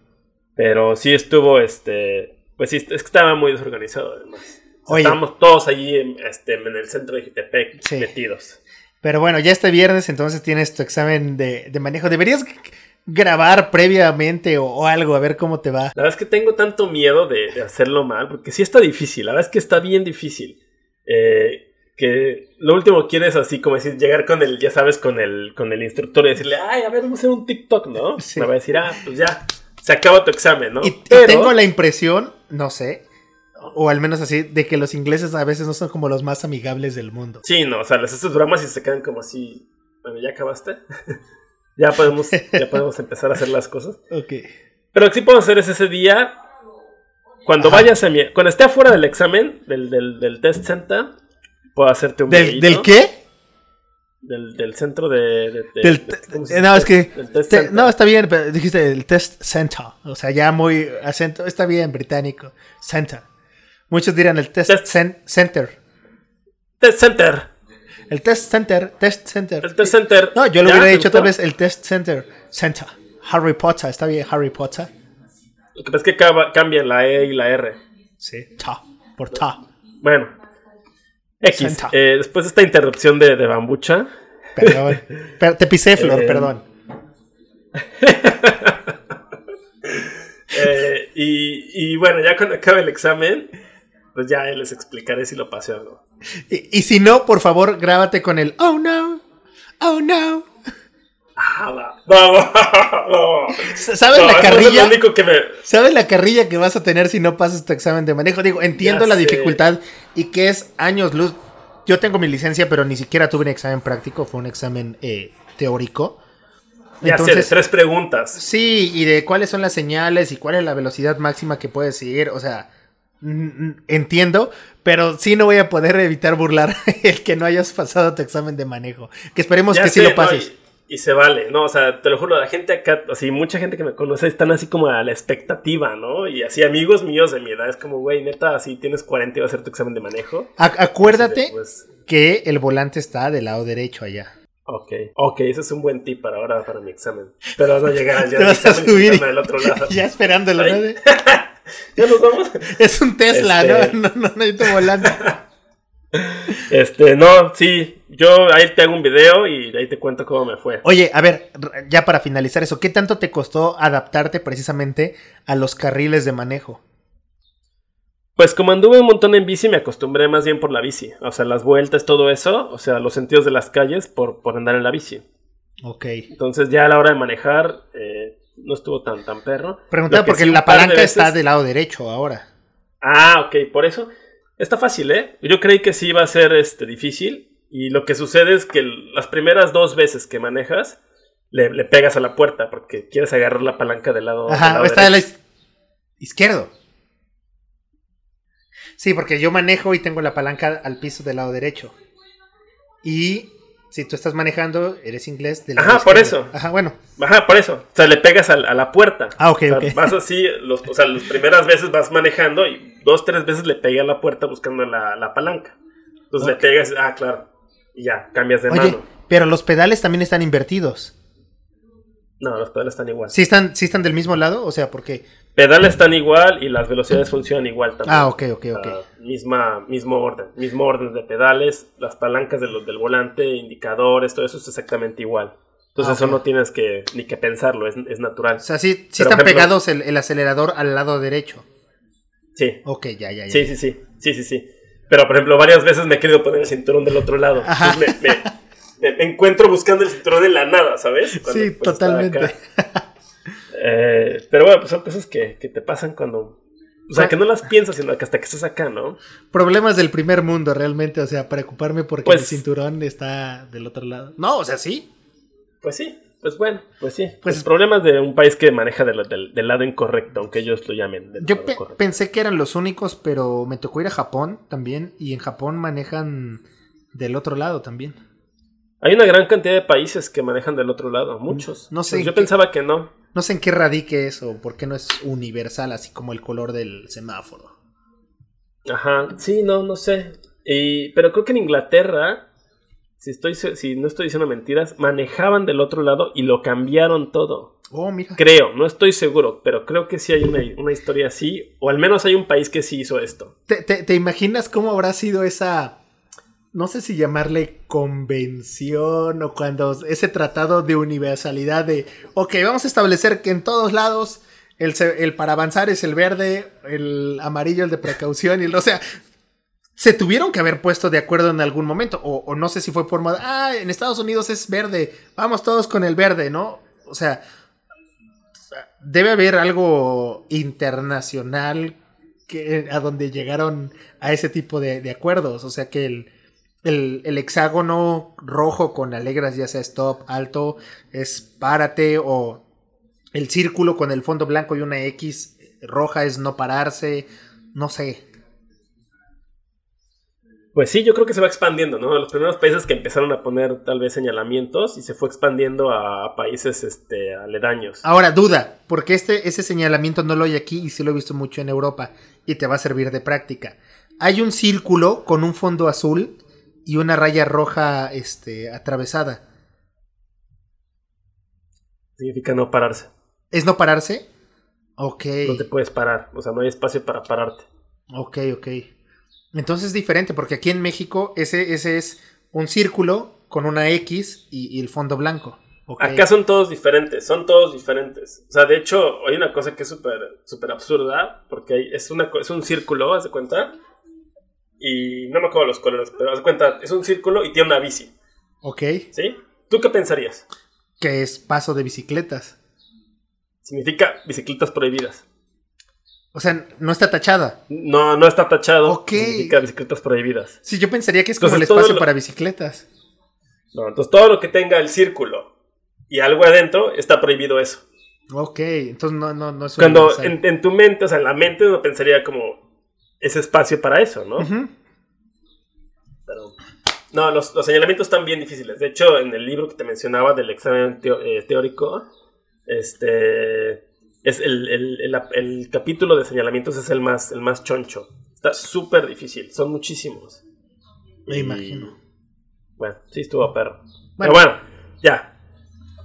Pero sí estuvo, este, pues sí, es que estaba muy desorganizado además. O sea, Oye. Estábamos todos allí en, este, en el centro de Jutepec Sí. metidos. Pero bueno, ya este viernes entonces tienes tu examen de, de manejo. Deberías grabar previamente o, o algo, a ver cómo te va. La verdad es que tengo tanto miedo de, de hacerlo mal, porque sí está difícil, la verdad es que está bien difícil. Eh, que lo último que quieres así como decir, llegar con el, ya sabes, con el, con el instructor y decirle, ay, a ver, vamos a hacer un TikTok, ¿no? Sí. Me va a decir, ah, pues ya, se acaba tu examen, ¿no? Y, tengo la impresión, no sé, o al menos así, de que los ingleses a veces no son como los más amigables del mundo. Sí, no, o sea, les haces bromas y se quedan como así, bueno, ¿ya acabaste? ya, podemos, ya podemos empezar a hacer las cosas. Ok. Pero lo que sí podemos hacer es ese día, cuando Ajá. vayas a mi, cuando esté afuera del examen, del, del, del test center, puedo hacerte un ¿Del, del qué? Del, del centro de... de- no, es que. Te- no, está bien, pero dijiste el test center. O sea, ya muy acento. Está bien, británico. Center. Muchos dirán el test, Test- cen- center. Test center. El test center. Test center. El test center. No, yo lo hubiera ¿Te dicho tal vez el test center. Center. Harry Potter. Está bien, Harry Potter. Lo que pasa es que cambian la E y la R. Sí. Ta. Por ta. Bueno. X. Eh, después de esta interrupción de, de bambucha. Perdón. Per- te pisé, Flor, Eh, perdón. eh, y, y bueno, ya cuando acabe el examen, pues ya les explicaré si lo pasé o no. Y, y si no, por favor, grábate con el oh no. Oh no. Ah, no, no, ¿Sabes la carrilla? Que me... ¿Sabes la carrilla que vas a tener si no pasas tu examen de manejo? Digo, entiendo la dificultad y que es años luz. Yo tengo mi licencia, pero ni siquiera tuve un examen práctico, fue un examen eh, teórico. Ya Entonces, sé, tres preguntas. Sí, y de cuáles son las señales y cuál es la velocidad máxima que puedes seguir. O sea, entiendo, pero sí no voy a poder evitar burlar el que no hayas pasado tu examen de manejo. Que esperemos que sí lo pases. Y, se vale, ¿no? O sea, te lo juro, la gente acá, así, mucha gente que me conoce están así como a la expectativa, ¿no? Y así, amigos míos de mi edad, es como, güey, neta, así tienes 40 y vas a hacer tu examen de manejo. acuérdate pues, que el volante está del lado derecho allá. Ok, ok, ese es un buen tip para ahora, para mi examen. Pero no llegar ya al examen del otro lado. ya esperándolo, ¿no? ya nos vamos. Es un Tesla, este ¿no? No, no necesito volante. Este, no, sí, yo ahí te hago un video y ahí te cuento cómo me fue. Oye, a ver, ya para finalizar eso, ¿qué tanto te costó adaptarte precisamente a los carriles de manejo? Pues como anduve un montón en bici, me acostumbré más bien por la bici. O sea, las vueltas, todo eso, o sea, los sentidos de las calles por, por andar en la bici. Ok. Entonces ya a la hora de manejar eh, no estuvo tan, tan perro. Preguntaba porque la palanca está del lado derecho ahora. Ah, ok, por eso. Está fácil, ¿eh? Yo creí que sí iba a ser este, difícil. Y lo que sucede es que las primeras dos veces que manejas, le, pegas a la puerta porque quieres agarrar la palanca del lado. Ajá, está del lado izquierdo. Sí, porque yo manejo y tengo la palanca al piso del lado derecho. Y si tú estás manejando, eres inglés del lado Ajá, por eso. Ajá, bueno. Ajá, por eso. O sea, le pegas a, la puerta. Ah, ok, ok. Vas así, los, o sea, las primeras veces vas manejando y dos, tres veces le pegué a la puerta buscando la, palanca. Entonces le pegas, ah, claro. Y ya, cambias de Oye, Pero los pedales también están invertidos. No, los pedales están igual. ¿Sí están, ¿Sí están del mismo lado? O sea, porque pedales están igual y las velocidades funcionan igual también. Ah, ok, ok, ok. misma, mismo orden, mismo orden de pedales, las palancas de los, del volante, indicadores, todo eso es exactamente igual. Entonces ah, eso no tienes que ni que pensarlo, es, natural. O sea, sí, están pegados el, acelerador al lado derecho. Sí. Ok, ya, ya, ya. Sí, sí, sí, sí, sí, sí. Pero, por ejemplo, varias veces me he querido poner el cinturón del otro lado. Entonces me, encuentro buscando el cinturón en la nada, ¿sabes? sí, pues, totalmente. Eh, pero bueno, pues son cosas que, te pasan cuando. O sea, que no las piensas, sino que hasta que estás acá, ¿no? Problemas del primer mundo, realmente. O sea, preocuparme porque pues el cinturón está del otro lado. No, o sea, sí. Pues sí, pues bueno, pues sí. Pues problemas de un país que maneja del, lado incorrecto, aunque ellos lo llamen. yo pensé que eran los únicos, pero me tocó ir a Japón también. Y en Japón manejan del otro lado también. Hay una gran cantidad de países que manejan del otro lado, muchos. No sé. Pues yo pensaba que no. No sé en qué radique eso, por qué no es universal, así como el color del semáforo. Ajá, sí, no, no sé. Y, pero creo que en Inglaterra, si, estoy, si no estoy diciendo mentiras, manejaban del otro lado y lo cambiaron todo. Oh, mira. Creo, no estoy seguro, pero creo que sí hay una, una historia así, o al menos hay un país que sí hizo esto. ¿Te, te imaginas cómo habrá sido esa no sé si llamarle convención o cuando ese tratado de universalidad de, ok, vamos a establecer que en todos lados el, el para avanzar es el verde, el amarillo el de precaución y el, o sea, se tuvieron que haber puesto de acuerdo en algún momento o, no sé si fue por moda, ah, en Estados Unidos es verde, vamos todos con el verde, ¿no? O sea, debe haber algo internacional que, a donde llegaron a ese tipo de, acuerdos, o sea que el el, hexágono rojo con alegras, ya sea stop, alto, es párate, o el círculo con el fondo blanco y una X roja es no pararse, no sé. Pues sí, yo creo que se va expandiendo, ¿no? Los primeros países que empezaron a poner tal vez señalamientos y se fue expandiendo a países este, aledaños. Ahora, duda, porque este, ese señalamiento no lo hay aquí y sí lo he visto mucho en Europa y te va a servir de práctica. Hay un círculo con un fondo azul y una raya roja este, atravesada. Significa no pararse. ¿Es no pararse? Ok. No te puedes parar, o sea, no hay espacio para pararte. Ok, ok. Entonces es diferente, porque aquí en México ese, ese es un círculo con una X y, el fondo blanco. Acá son todos diferentes, son todos diferentes. O sea, de hecho, hay una cosa que es súper súper absurda, porque es, una, es un círculo, ¿haz de cuenta? Y no me acuerdo los colores, pero haz cuenta, es un círculo y tiene una bici. Ok. ¿Sí? ¿Tú qué pensarías? Que es paso de bicicletas. Significa bicicletas prohibidas. O sea, no está tachada. No, no está tachado. Ok. Significa bicicletas prohibidas. Sí, yo pensaría que es como el espacio lo- para bicicletas. No, entonces todo lo que tenga el círculo y algo adentro está prohibido eso. Ok, entonces no, no, no es un Cuando en, en tu mente, o sea, en la mente uno pensaría como ese espacio para eso, ¿no? Pero, no, los, los señalamientos están bien difíciles. De hecho, en el libro que te mencionaba del examen eh, teórico, este es el, el- el- el capítulo de señalamientos es el más, el más choncho. Está súper difícil, son muchísimos. Me Y, imagino. Bueno, sí estuvo perro. Bueno. Pero bueno, ya.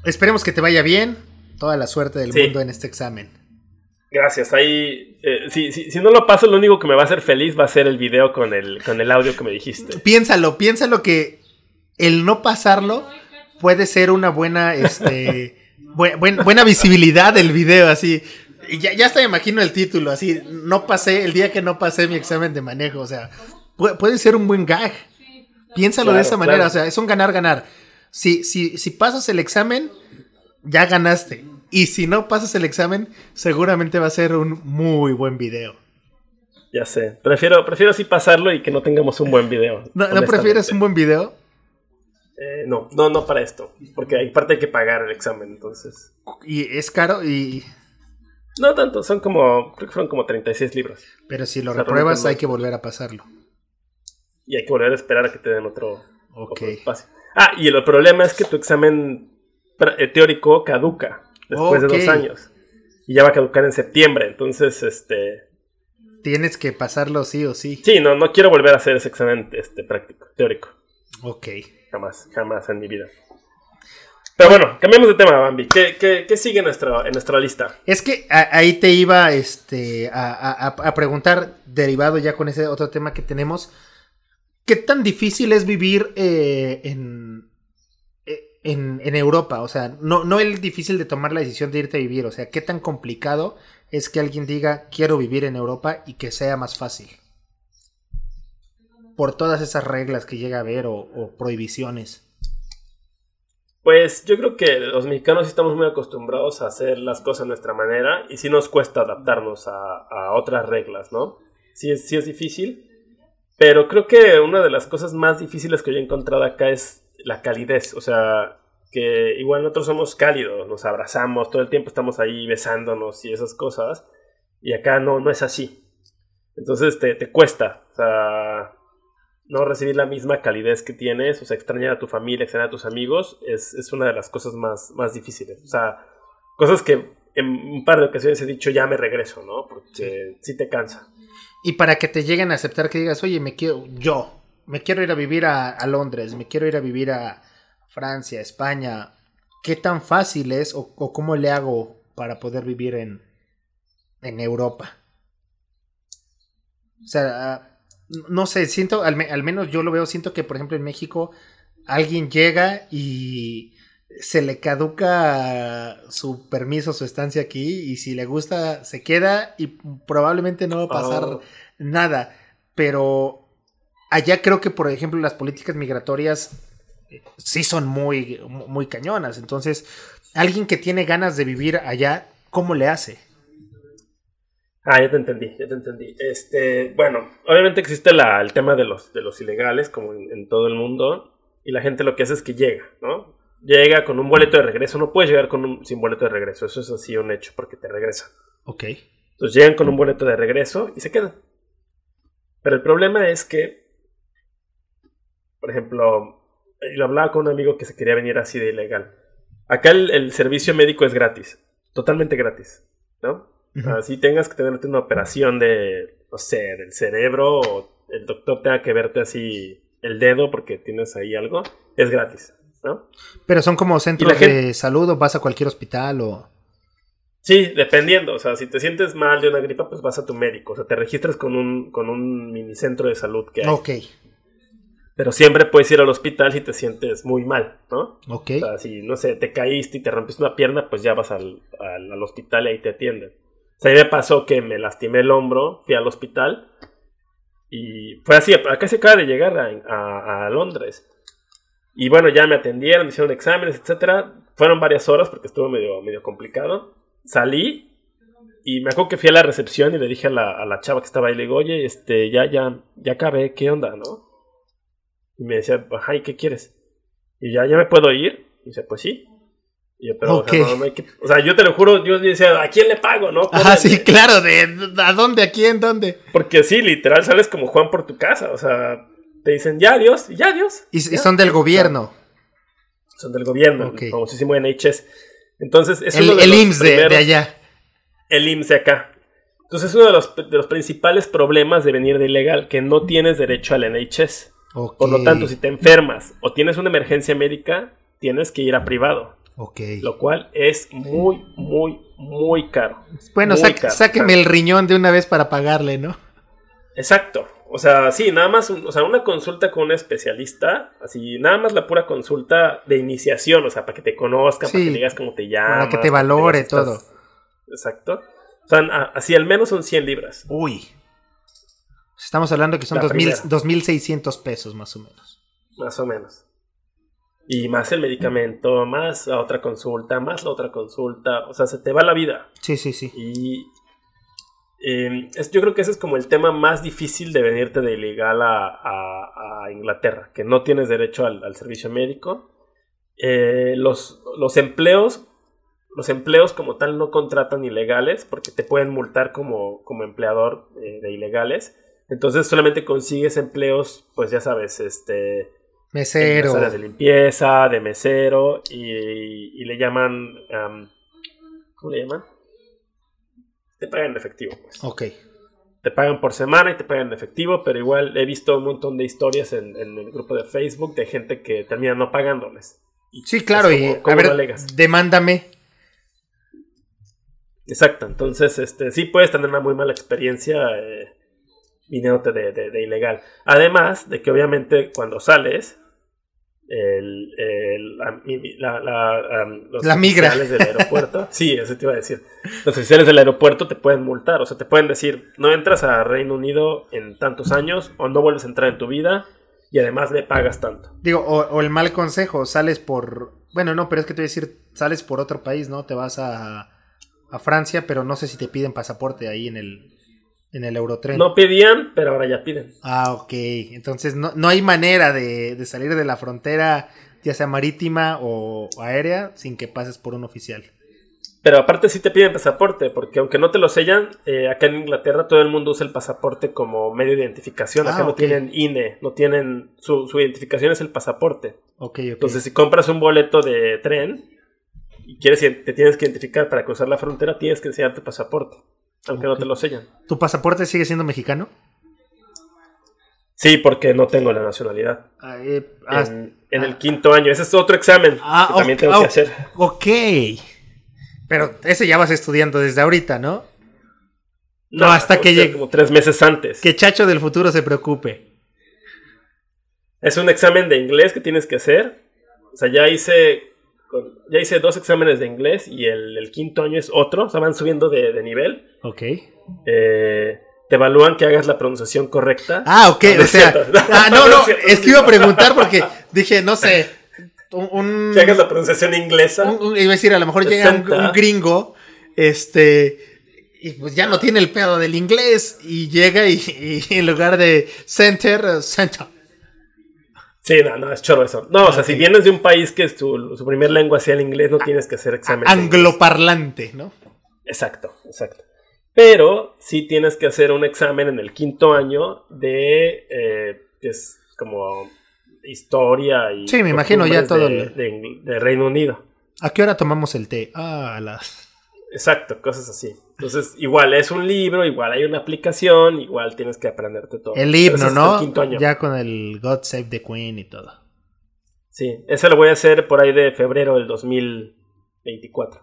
Esperemos que te vaya bien. Toda la suerte del Sí. mundo en este examen. Gracias. Ahí, eh, si, si, si no lo paso, lo único que me va a hacer feliz va a ser el video con el, con el audio que me dijiste. Piénsalo, piénsalo que el no pasarlo puede ser una buena, este, buen- buen- buena visibilidad del video, así. Ya, ya hasta me imagino el título, así, no pasé, el día que no pasé mi examen de manejo, o sea, pu- puede ser un buen gag. Piénsalo de esa manera, claro. o sea, es un ganar-ganar. Si, si, si pasas el examen, ya ganaste. Y si no pasas el examen, seguramente va a ser un muy buen video. Ya sé. Prefiero, prefiero así pasarlo y que no tengamos un buen video. ¿No, ¿no prefieres un buen video? Eh, no, no, no para esto. Porque hay parte hay que pagar el examen, entonces. Y es caro, y, No tanto, son como. Creo que fueron como 36 libros. pero si lo O sea, repruebas hay que volver a pasarlo. Y hay que volver a esperar a que te den otro, Ok. otro espacio. Ah, y el problema es que tu examen eh, teórico caduca después de dos años. Y ya va a caducar en septiembre. Entonces, este. Tienes que pasarlo sí o sí. Sí, no, no quiero volver a hacer ese examen este, práctico, teórico. Ok. Jamás, jamás en mi vida. Pero bueno, cambiemos de tema, Bambi. ¿Qué, sigue en nuestra, lista? Es que ahí te iba este, a, preguntar, derivado ya con ese otro tema que tenemos, ¿qué tan difícil es vivir eh, en, eh, en, en Europa? O sea, no, no el difícil de tomar la decisión de irte a vivir, o sea, ¿qué tan complicado es que alguien diga quiero vivir en Europa y que sea más fácil? Por todas esas reglas que llega a haber o, prohibiciones. Pues yo creo que los mexicanos estamos muy acostumbrados a hacer las cosas a nuestra manera y sí nos cuesta adaptarnos a, otras reglas, ¿no? Sí es, sí es difícil, pero creo que una de las cosas más difíciles que yo he encontrado acá es la calidez, o sea, que igual nosotros somos cálidos, nos abrazamos, todo el tiempo estamos ahí besándonos y esas cosas, y acá no, no es así. Entonces te, te cuesta, o sea, no recibir la misma calidez que tienes, o sea, extrañar a tu familia, extrañar a tus amigos, es, es una de las cosas más, más difíciles. O sea, cosas que en un par de ocasiones he dicho ya me regreso, ¿no? Porque sí, te cansa. Y para que te lleguen a aceptar que digas, oye, me quiero, yo, me quiero ir a vivir a, a Londres, me quiero ir a vivir a Francia, España, ¿qué tan fácil es o, o cómo le hago para poder vivir en, en Europa? O sea, ah, no sé, siento, al, me- al menos yo lo veo, siento que por ejemplo en México alguien llega y se le caduca su permiso, su estancia aquí y si le gusta se queda y probablemente no va a pasar Oh. nada, pero allá creo que por ejemplo las políticas migratorias eh, sí son muy muy cañonas, entonces alguien que tiene ganas de vivir allá, ¿cómo le hace? Ah, ya te entendí, ya te entendí. Este, bueno, obviamente existe la, el tema de los, de los ilegales, como en, en todo el mundo, y la gente lo que hace es que llega, ¿no? Llega con un boleto de regreso, no puedes llegar con un, sin boleto de regreso, eso es así un hecho, porque te regresan. Ok. Entonces llegan con un boleto de regreso y se quedan. Pero el problema es que, por ejemplo, lo hablaba con un amigo que se quería venir así de ilegal. Acá el, el servicio médico es gratis, totalmente gratis, ¿no? Ujú. Así tengas que tenerte una operación de, no sé, del cerebro o el doctor tenga que verte así el dedo porque tienes ahí algo, es gratis, ¿no? Pero son como centros gente- de salud o vas a cualquier hospital o... Sí, dependiendo. O sea, si te sientes mal de una gripa, pues vas a tu médico. O sea, te registras con un, con un minicentro de salud que hay. Ok, Pero siempre puedes ir al hospital si te sientes muy mal, ¿no? ok. O sea, si, no sé, te caíste y te rompiste una pierna, pues ya vas al, al, al hospital y ahí te atienden. O sea, a me pasó que me lastimé el hombro, fui al hospital y fue así. Acá se acaba de llegar a, Londres. Y bueno, ya me atendieron, me hicieron exámenes, etcétera. Fueron varias horas porque estuvo medio, medio complicado. Salí y me acuerdo que fui a la recepción y le dije a la, a la chava que estaba ahí, le digo, oye, este, ya, ya, ya acabé, ¿qué onda, no? Y me decía, ajá, ¿y qué quieres? Y ya, ¿ya me puedo ir? Y dice, pues sí. Y yo, pero, o, sea, no, no que... o sea, yo te lo juro, yo decía, ¿a quién le pago, no? Ah, sí, claro, de, ¿a dónde, a quién, dónde? Porque sí, literal, sales como Juan por tu casa, o sea, te dicen, ya, adiós, ya, adiós. Y, ya, y son del gobierno. Son del gobierno, Ok. el famosísimo NHS. Entonces, es El, uno de el los IMSS de, de primeros- allá. el IMSS de acá. Entonces es uno de los, de los principales problemas de venir de ilegal, que no tienes derecho al NHS. Ok. Por lo tanto, si te enfermas o tienes una emergencia médica, tienes que ir a privado. Ok. Lo cual es muy, muy, muy caro. Bueno, muy caro. sáqueme el riñón de una vez para pagarle, ¿no? Exacto. O sea, sí, nada más, o sea, una consulta con un especialista, así, nada más la pura consulta de iniciación, o sea, para que te conozcan, para que digas cómo te llamas. Para que te valore todo. Exacto. O sea, así al menos son 100 libras. Uy. Estamos hablando que son La 2000 primera. 2.600 pesos más o menos. Más o menos. Y más el medicamento, más la otra consulta, más la otra consulta. O sea, se te va la vida. Sí, sí, sí. Y eh, es- yo creo que ese es como el tema más difícil de venirte de ilegal a, a- a Inglaterra, que no tienes derecho al, al servicio médico. Eh, los, los empleos, los empleos como tal no contratan ilegales porque te pueden multar como, como empleador eh, de ilegales. Entonces solamente consigues empleos, pues ya sabes, este, en Mesero. las áreas de limpieza, de mesero, y, y le llaman. am, ¿Cómo le llaman? Te pagan en efectivo, pues. Ok. Te pagan por semana y te pagan en efectivo, pero igual he visto un montón de historias en, en el grupo de Facebook de gente que termina no pagándoles. Y Sí, claro. es y como- ¿cómo a ver, demándame. Exacto, entonces este, sí puedes tener una muy mala experiencia eh, viniéndote de, de- de ilegal. Además de que obviamente cuando sales, el, el- la, mi- la- la, am, los La migra. oficiales del aeropuerto, sí, eso te iba a decir, los oficiales del aeropuerto te pueden multar, o sea, te pueden decir, no entras a Reino Unido en tantos años o no vuelves a entrar en tu vida y además me pagas tanto. Digo, o, o el mal consejo, sales por... Bueno, no, pero es que te voy a decir, sales por otro país, ¿no? Te vas a, a Francia, pero no sé si te piden pasaporte ahí en el, en el Eurotren. No pedían, pero ahora ya piden. Ah, ok. Entonces no, no hay manera de, de salir de la frontera, ya sea marítima o, aérea, sin que pases por un oficial. Pero aparte sí te piden pasaporte, porque aunque no te lo sellan, eh, acá en Inglaterra todo el mundo usa el pasaporte como medio de identificación. Acá Ah, no tienen INE, no tienen... Su, su identificación es el pasaporte. Ok, ok. Entonces si compras un boleto de tren y quieres te tienes que identificar para cruzar la frontera, tienes que enseñar tu pasaporte, aunque no te lo sellan. ¿Tu pasaporte sigue siendo mexicano? Sí, porque no tengo la nacionalidad. Ah, eh, ah, en en el quinto año. Ese es otro examen Ah, que también tengo que hacer. ok. Pero ese ya vas estudiando desde ahorita, ¿no? No, hasta tengo que llegue- Como tres meses antes. Que Chacho del futuro se preocupe. Es un examen de inglés que tienes que hacer. O sea, ya hice, con- ya hice dos exámenes de inglés y el, el quinto año es otro. O sea, van subiendo de, de nivel. Ok. Eh, te evalúan que hagas la pronunciación correcta. Ah, ok, No, o sea. Ah, no, No es que iba a preguntar porque dije, no sé. Un, Que hagas la pronunciación inglesa. un- un- iba a decir, a lo mejor llega un, 60. un gringo, este. Y pues ya no tiene el pedo del inglés. Y llega y, y en lugar de center, eh, center. Sí, no, no, es choro eso. No, o sea, si vienes de un país que su, su primer lengua sea el inglés, no tienes que hacer examen. Angloparlante, ¿no? Exacto, exacto. Pero sí tienes que hacer un examen en el quinto año de, eh, que es como historia y... Sí, me imagino ya todo De, el- de- de Reino Unido. ¿A qué hora tomamos el té? Ah, a las. Exacto, cosas así. Entonces, igual es un libro, igual hay una aplicación, igual tienes que aprenderte todo. El himno, ¿no? el quinto año. Ya con el God Save the Queen y todo. Sí, ese lo voy a hacer por ahí de febrero del 2024,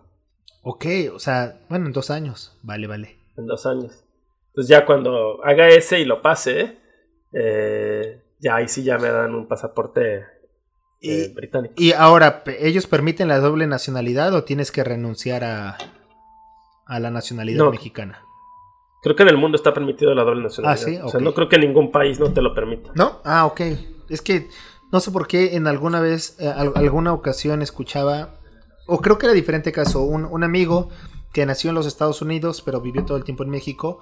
Ok, o sea, bueno, en dos años. Vale, vale. en dos años. Entonces ya cuando haga ese y lo pase, eh, ya ahí sí ya me dan un pasaporte eh, Y, británico. y ahora, ¿ellos permiten la doble nacionalidad o tienes que renunciar a, a la nacionalidad No. mexicana? Creo que en el mundo está permitido la doble nacionalidad. Ah, sí, O sea, no creo que ningún país no te lo permita. ¿No? Ah, ok. Es que no sé por qué en alguna vez, eh, alguna ocasión escuchaba, o creo que era diferente caso, un, amigo que nació en los Estados Unidos, pero vivió todo el tiempo en México,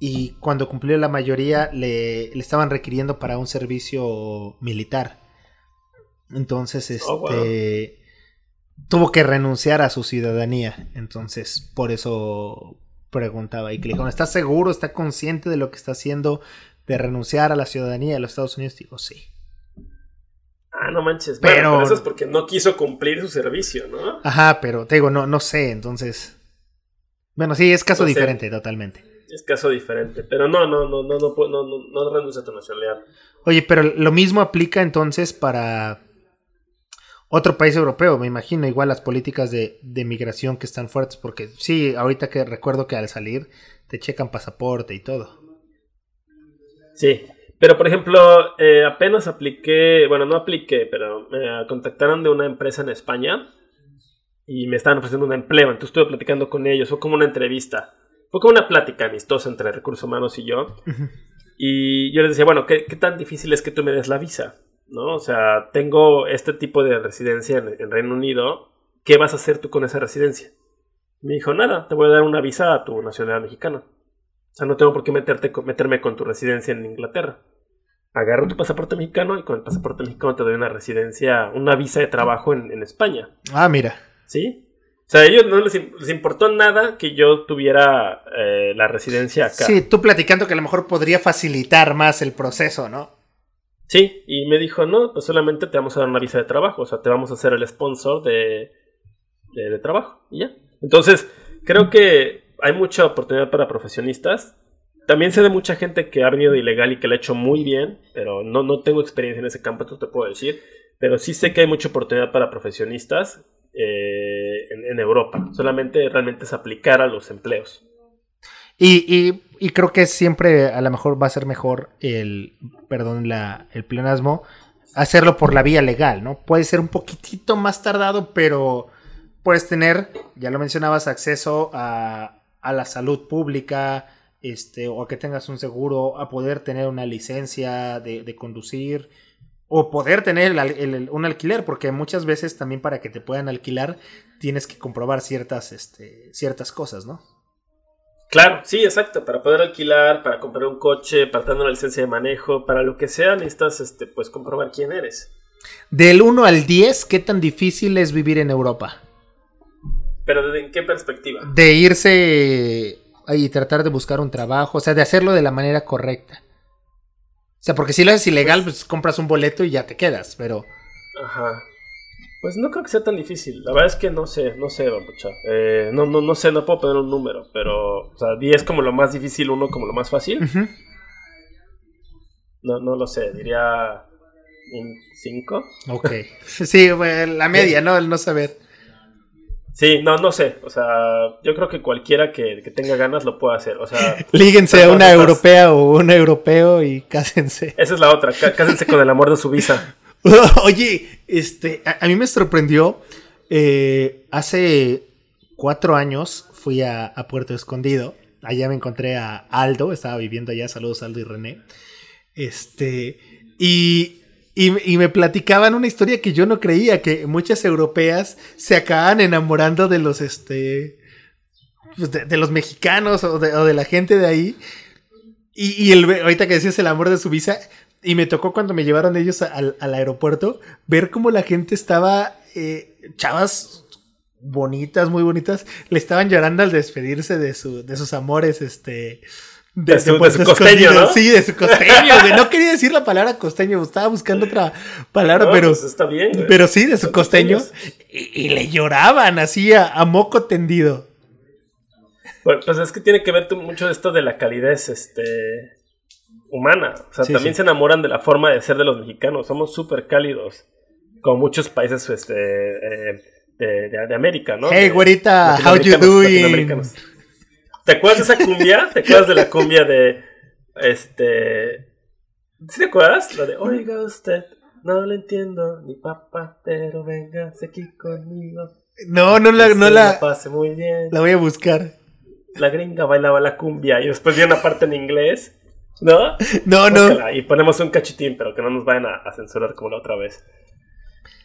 y cuando cumplió la mayoría le, le estaban requiriendo para un servicio militar. Entonces, oh, este, tuvo que renunciar a su ciudadanía. Entonces, por eso preguntaba. Y que le dijeron, ¿estás seguro? ¿Está consciente de lo que está haciendo de renunciar a la ciudadanía de los Estados Unidos? Digo, sí. Ah, no manches. Pero, eso es porque no quiso cumplir su servicio, ¿no? Ajá, pero te digo, no, no sé, entonces. Bueno, sí, es caso diferente, totalmente. Es caso diferente. Pero no, no, no, no, no, no, no, no renuncia a tu nacionalidad. Oye, pero lo mismo aplica entonces para otro país europeo, me imagino, igual las políticas de, de, migración que están fuertes, porque sí, ahorita que recuerdo que al salir te checan pasaporte y todo. Sí, pero por ejemplo, eh, apenas apliqué, bueno, no apliqué, pero me contactaron de una empresa en España y me estaban ofreciendo un empleo, entonces estuve platicando con ellos, fue como una entrevista, fue como una plática amistosa entre recursos humanos y yo. Y yo les decía, bueno, ¿qué, ¿qué tan difícil es que tú me des la visa? ¿No? O sea, tengo este tipo de residencia en, Reino Unido, ¿qué vas a hacer tú con esa residencia? Me dijo, nada, te voy a dar una visa a tu nacionalidad mexicana. O sea, no tengo por qué meterte, meterme con tu residencia en Inglaterra. Agarro tu pasaporte mexicano y con el pasaporte mexicano te doy una residencia, una visa de trabajo en, España. Ah, mira. ¿Sí? O sea, a ellos no les, importó nada que yo tuviera eh, la residencia acá. Sí, tú platicando que a lo mejor podría facilitar más el proceso, ¿no? Sí, y me dijo, no, pues solamente te vamos a dar una visa de trabajo, o sea, te vamos a hacer el sponsor de, de, trabajo, y ya. Entonces, creo que hay mucha oportunidad para profesionistas. También sé de mucha gente que ha venido de ilegal y que lo ha hecho muy bien, pero no, no tengo experiencia en ese campo, esto te puedo decir. Pero sí sé que hay mucha oportunidad para profesionistas eh, en, Europa. Solamente realmente es aplicar a los empleos. Y, y, creo que siempre a lo mejor va a ser mejor el, perdón, la, el pleonasmo, hacerlo por la vía legal, ¿no? Puede ser un poquitito más tardado, pero puedes tener, ya lo mencionabas, acceso a, a la salud pública, este, o a que tengas un seguro, a poder tener una licencia de, de conducir, o poder tener un alquiler, porque muchas veces también para que te puedan alquilar tienes que comprobar ciertas, este, ciertas cosas, ¿no? Claro, sí, exacto. Para poder alquilar, para comprar un coche, para tener una licencia de manejo, para lo que sea, necesitas este, pues comprobar quién eres. Del 1 al 10, ¿qué tan difícil es vivir en Europa? ¿Pero desde qué perspectiva? De irse y tratar de buscar un trabajo, o sea, de hacerlo de la manera correcta. O sea, porque si lo haces ilegal, pues, pues compras un boleto y ya te quedas, pero... Ajá. Pues no creo que sea tan difícil. La verdad es que no sé, no sé, Bambucha. Eh, no, no, no sé, no puedo poner un número, pero, o sea, 10 como lo más difícil, uno como lo más fácil. No, no lo sé, diría un 5. Ok. sí, la media, ¿no? El no saber. Sí, no, no sé. O sea, yo creo que cualquiera que, tenga ganas lo puede hacer. O sea, líguense a una europea o un europeo y cásense. Esa es la otra. Cásense con el amor de su visa. Oye, este, a, mí me sorprendió. Eh, hace cuatro años fui a, Puerto Escondido. Allá me encontré a Aldo, estaba viviendo allá. Saludos, Aldo y René. Este, y, y, me platicaban una historia que yo no creía: que muchas europeas se acaban enamorando de los, este, pues de, los mexicanos o de, la gente de ahí. Y, y el, ahorita que decías el amor de su visa, y me tocó cuando me llevaron ellos al, aeropuerto ver cómo la gente estaba, eh, chavas bonitas, muy bonitas, le estaban llorando al despedirse de, su, de sus amores, este... De, su, costeño, ¿no? Sí, de su costeño, No quería decir la palabra costeño, estaba buscando otra palabra, pero... Pues está bien, Pero sí, de su costeño. Y, le lloraban así a, a, moco tendido. Bueno, pues es que tiene que ver mucho esto de la calidez, este humana. O sea, también se enamoran de la forma de ser de los mexicanos. Somos súper cálidos. Como muchos países este, eh, de, América, ¿no? Hey, güerita, how you doing? ¿Te acuerdas de esa cumbia? ¿Te acuerdas de la cumbia de. Este. ¿Sí te acuerdas? La de Oiga usted, no le entiendo, ni papá, pero venga aquí conmigo. No, no la. No la, la pase muy bien. La voy a buscar. La gringa bailaba la cumbia y después viene una parte en inglés ¿No? No, no. Y ponemos un cachitín, pero que no nos vayan a censurar como la otra vez.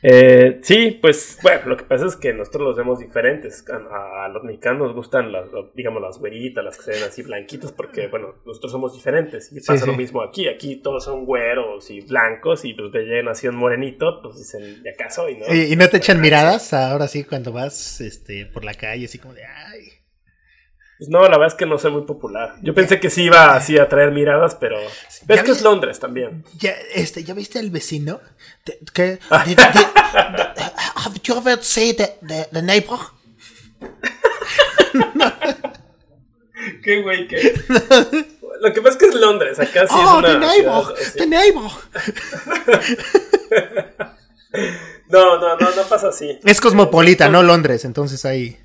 Eh, sí, pues bueno, lo que pasa es que nosotros los vemos diferentes. A, los mexicanos nos gustan, las, digamos, las güeritas, las que se ven así blanquitas, porque, bueno, nosotros somos diferentes. Y pasa lo mismo aquí. Aquí todos son güeros y blancos, y pues de llegan así un morenito, pues dicen, ¿y acaso? Y no, ¿Y, no te echan miradas ahora sí cuando vas este, por la calle, así como de, ay. Pues no, la verdad es que no soy muy popular. Yo pensé que sí iba así a traer miradas, pero ves que es Londres también. Ya, este, ¿ya viste el vecino? ¿Qué? have you ever seen the, the, the neighbor? qué güey, qué. Lo que pasa es que es Londres, acá sí es oh, una. The neighbor, the neighbor. no, no, no, no pasa así. Es cosmopolita, no Londres, entonces ahí.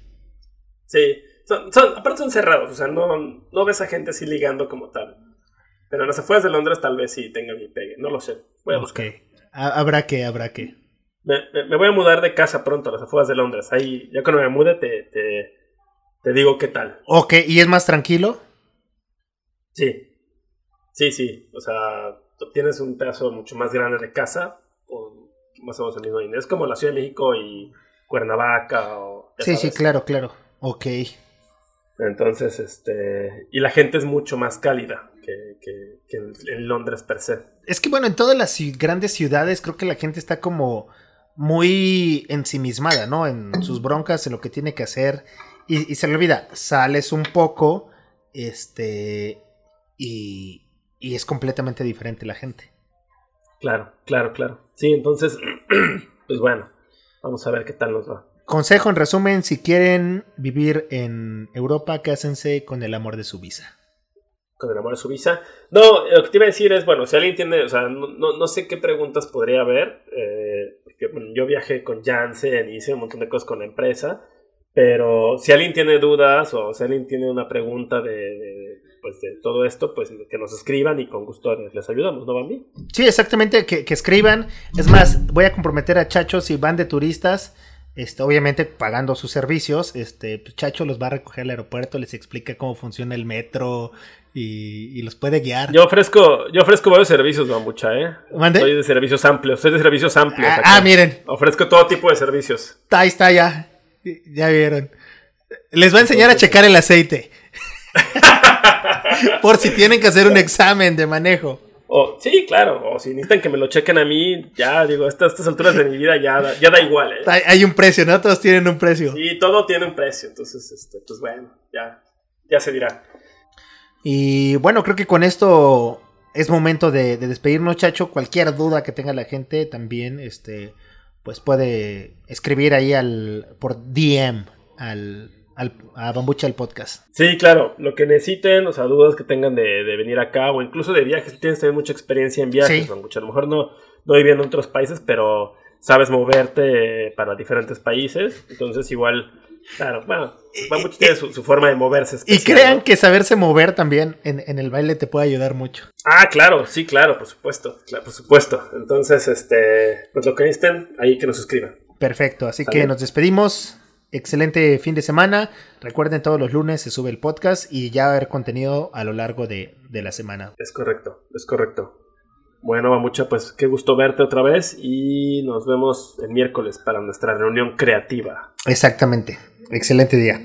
Sí. Son, aparte son cerrados, o sea, no, no ves a gente así ligando como tal. Pero en las afueras de Londres tal vez sí tenga mi pegue, no lo sé. Voy a buscar. Habrá que, habrá que. Me, voy a mudar de casa pronto a las afueras de Londres. Ahí, ya cuando me mude te, te, digo qué tal. Ok, ¿y es más tranquilo? Sí. Sí, sí. O sea, tienes un pedazo mucho más grande de casa, o más o menos el mismo dinero. Es como la Ciudad de México y Cuernavaca o... Sí, sí, claro, claro. Ok. Entonces, este. Y la gente es mucho más cálida que, en, Londres per se. Es que bueno, en todas las grandes ciudades creo que la gente está como muy ensimismada, ¿no? En sus broncas, en lo que tiene que hacer. Y, se le olvida, sales un poco, este. Y, y es completamente diferente la gente. Claro, claro, claro. Sí, entonces, pues bueno, vamos a ver qué tal nos va. Consejo en resumen, si quieren vivir en Europa, cásense con el amor de su visa. Con el amor de su visa. No, lo que te iba a decir es, bueno, si alguien tiene, o sea, no, sé qué preguntas podría haber. Eh, porque, yo viajé con Janssen y hice un montón de cosas con la empresa. Pero si alguien tiene dudas o si alguien tiene una pregunta de, pues de todo esto, pues que nos escriban y con gusto les ayudamos, ¿no, Bambi? Sí, exactamente, que, que escriban. Es más, voy a comprometer a Chachos si van de turistas este, obviamente pagando sus servicios, este, pues, Chacho los va a recoger al aeropuerto, les explica cómo funciona el metro y, los puede guiar. Yo ofrezco, yo ofrezco varios servicios, Bambucha, ¿eh? Soy de servicios amplios, soy de servicios amplios. Ah, ah, miren. Ofrezco todo tipo de servicios. Ahí está, ya. Ya vieron. Les va a enseñar a checar el aceite. Por si tienen que hacer un examen de manejo. O, sí, claro, o si necesitan que me lo chequen a mí, ya digo, a estas, alturas de mi vida ya, da, ya da igual. ¿eh? Hay, un precio, ¿no? Todos tienen un precio. Sí, todo tiene un precio, entonces, este, pues bueno, ya, ya se dirá. Y bueno, creo que con esto es momento de, despedirnos, chacho. Cualquier duda que tenga la gente también, este, pues puede escribir ahí al, por DM al, a Bambucha el podcast. Sí, claro, lo que necesiten, o sea, dudas que tengan de, venir acá o incluso de viajes, tienes también mucha experiencia en viajes, Bambucha. A lo mejor no, no en otros países, pero sabes moverte para diferentes países, entonces igual, claro, bueno, Bambucha tiene su, forma de moverse. y crean que saberse mover también en, el baile te puede ayudar mucho. Ah, claro, sí, claro, por supuesto, claro, por supuesto. Entonces, este, pues lo que necesiten, ahí que nos suscriban. Perfecto, así que nos despedimos excelente fin de semana. Recuerden, todos los lunes se sube el podcast y ya va a haber contenido a lo largo de, la semana. Es correcto, es correcto. Bueno, mucha pues qué gusto verte otra vez y nos vemos el miércoles para nuestra reunión creativa. Exactamente. Excelente día.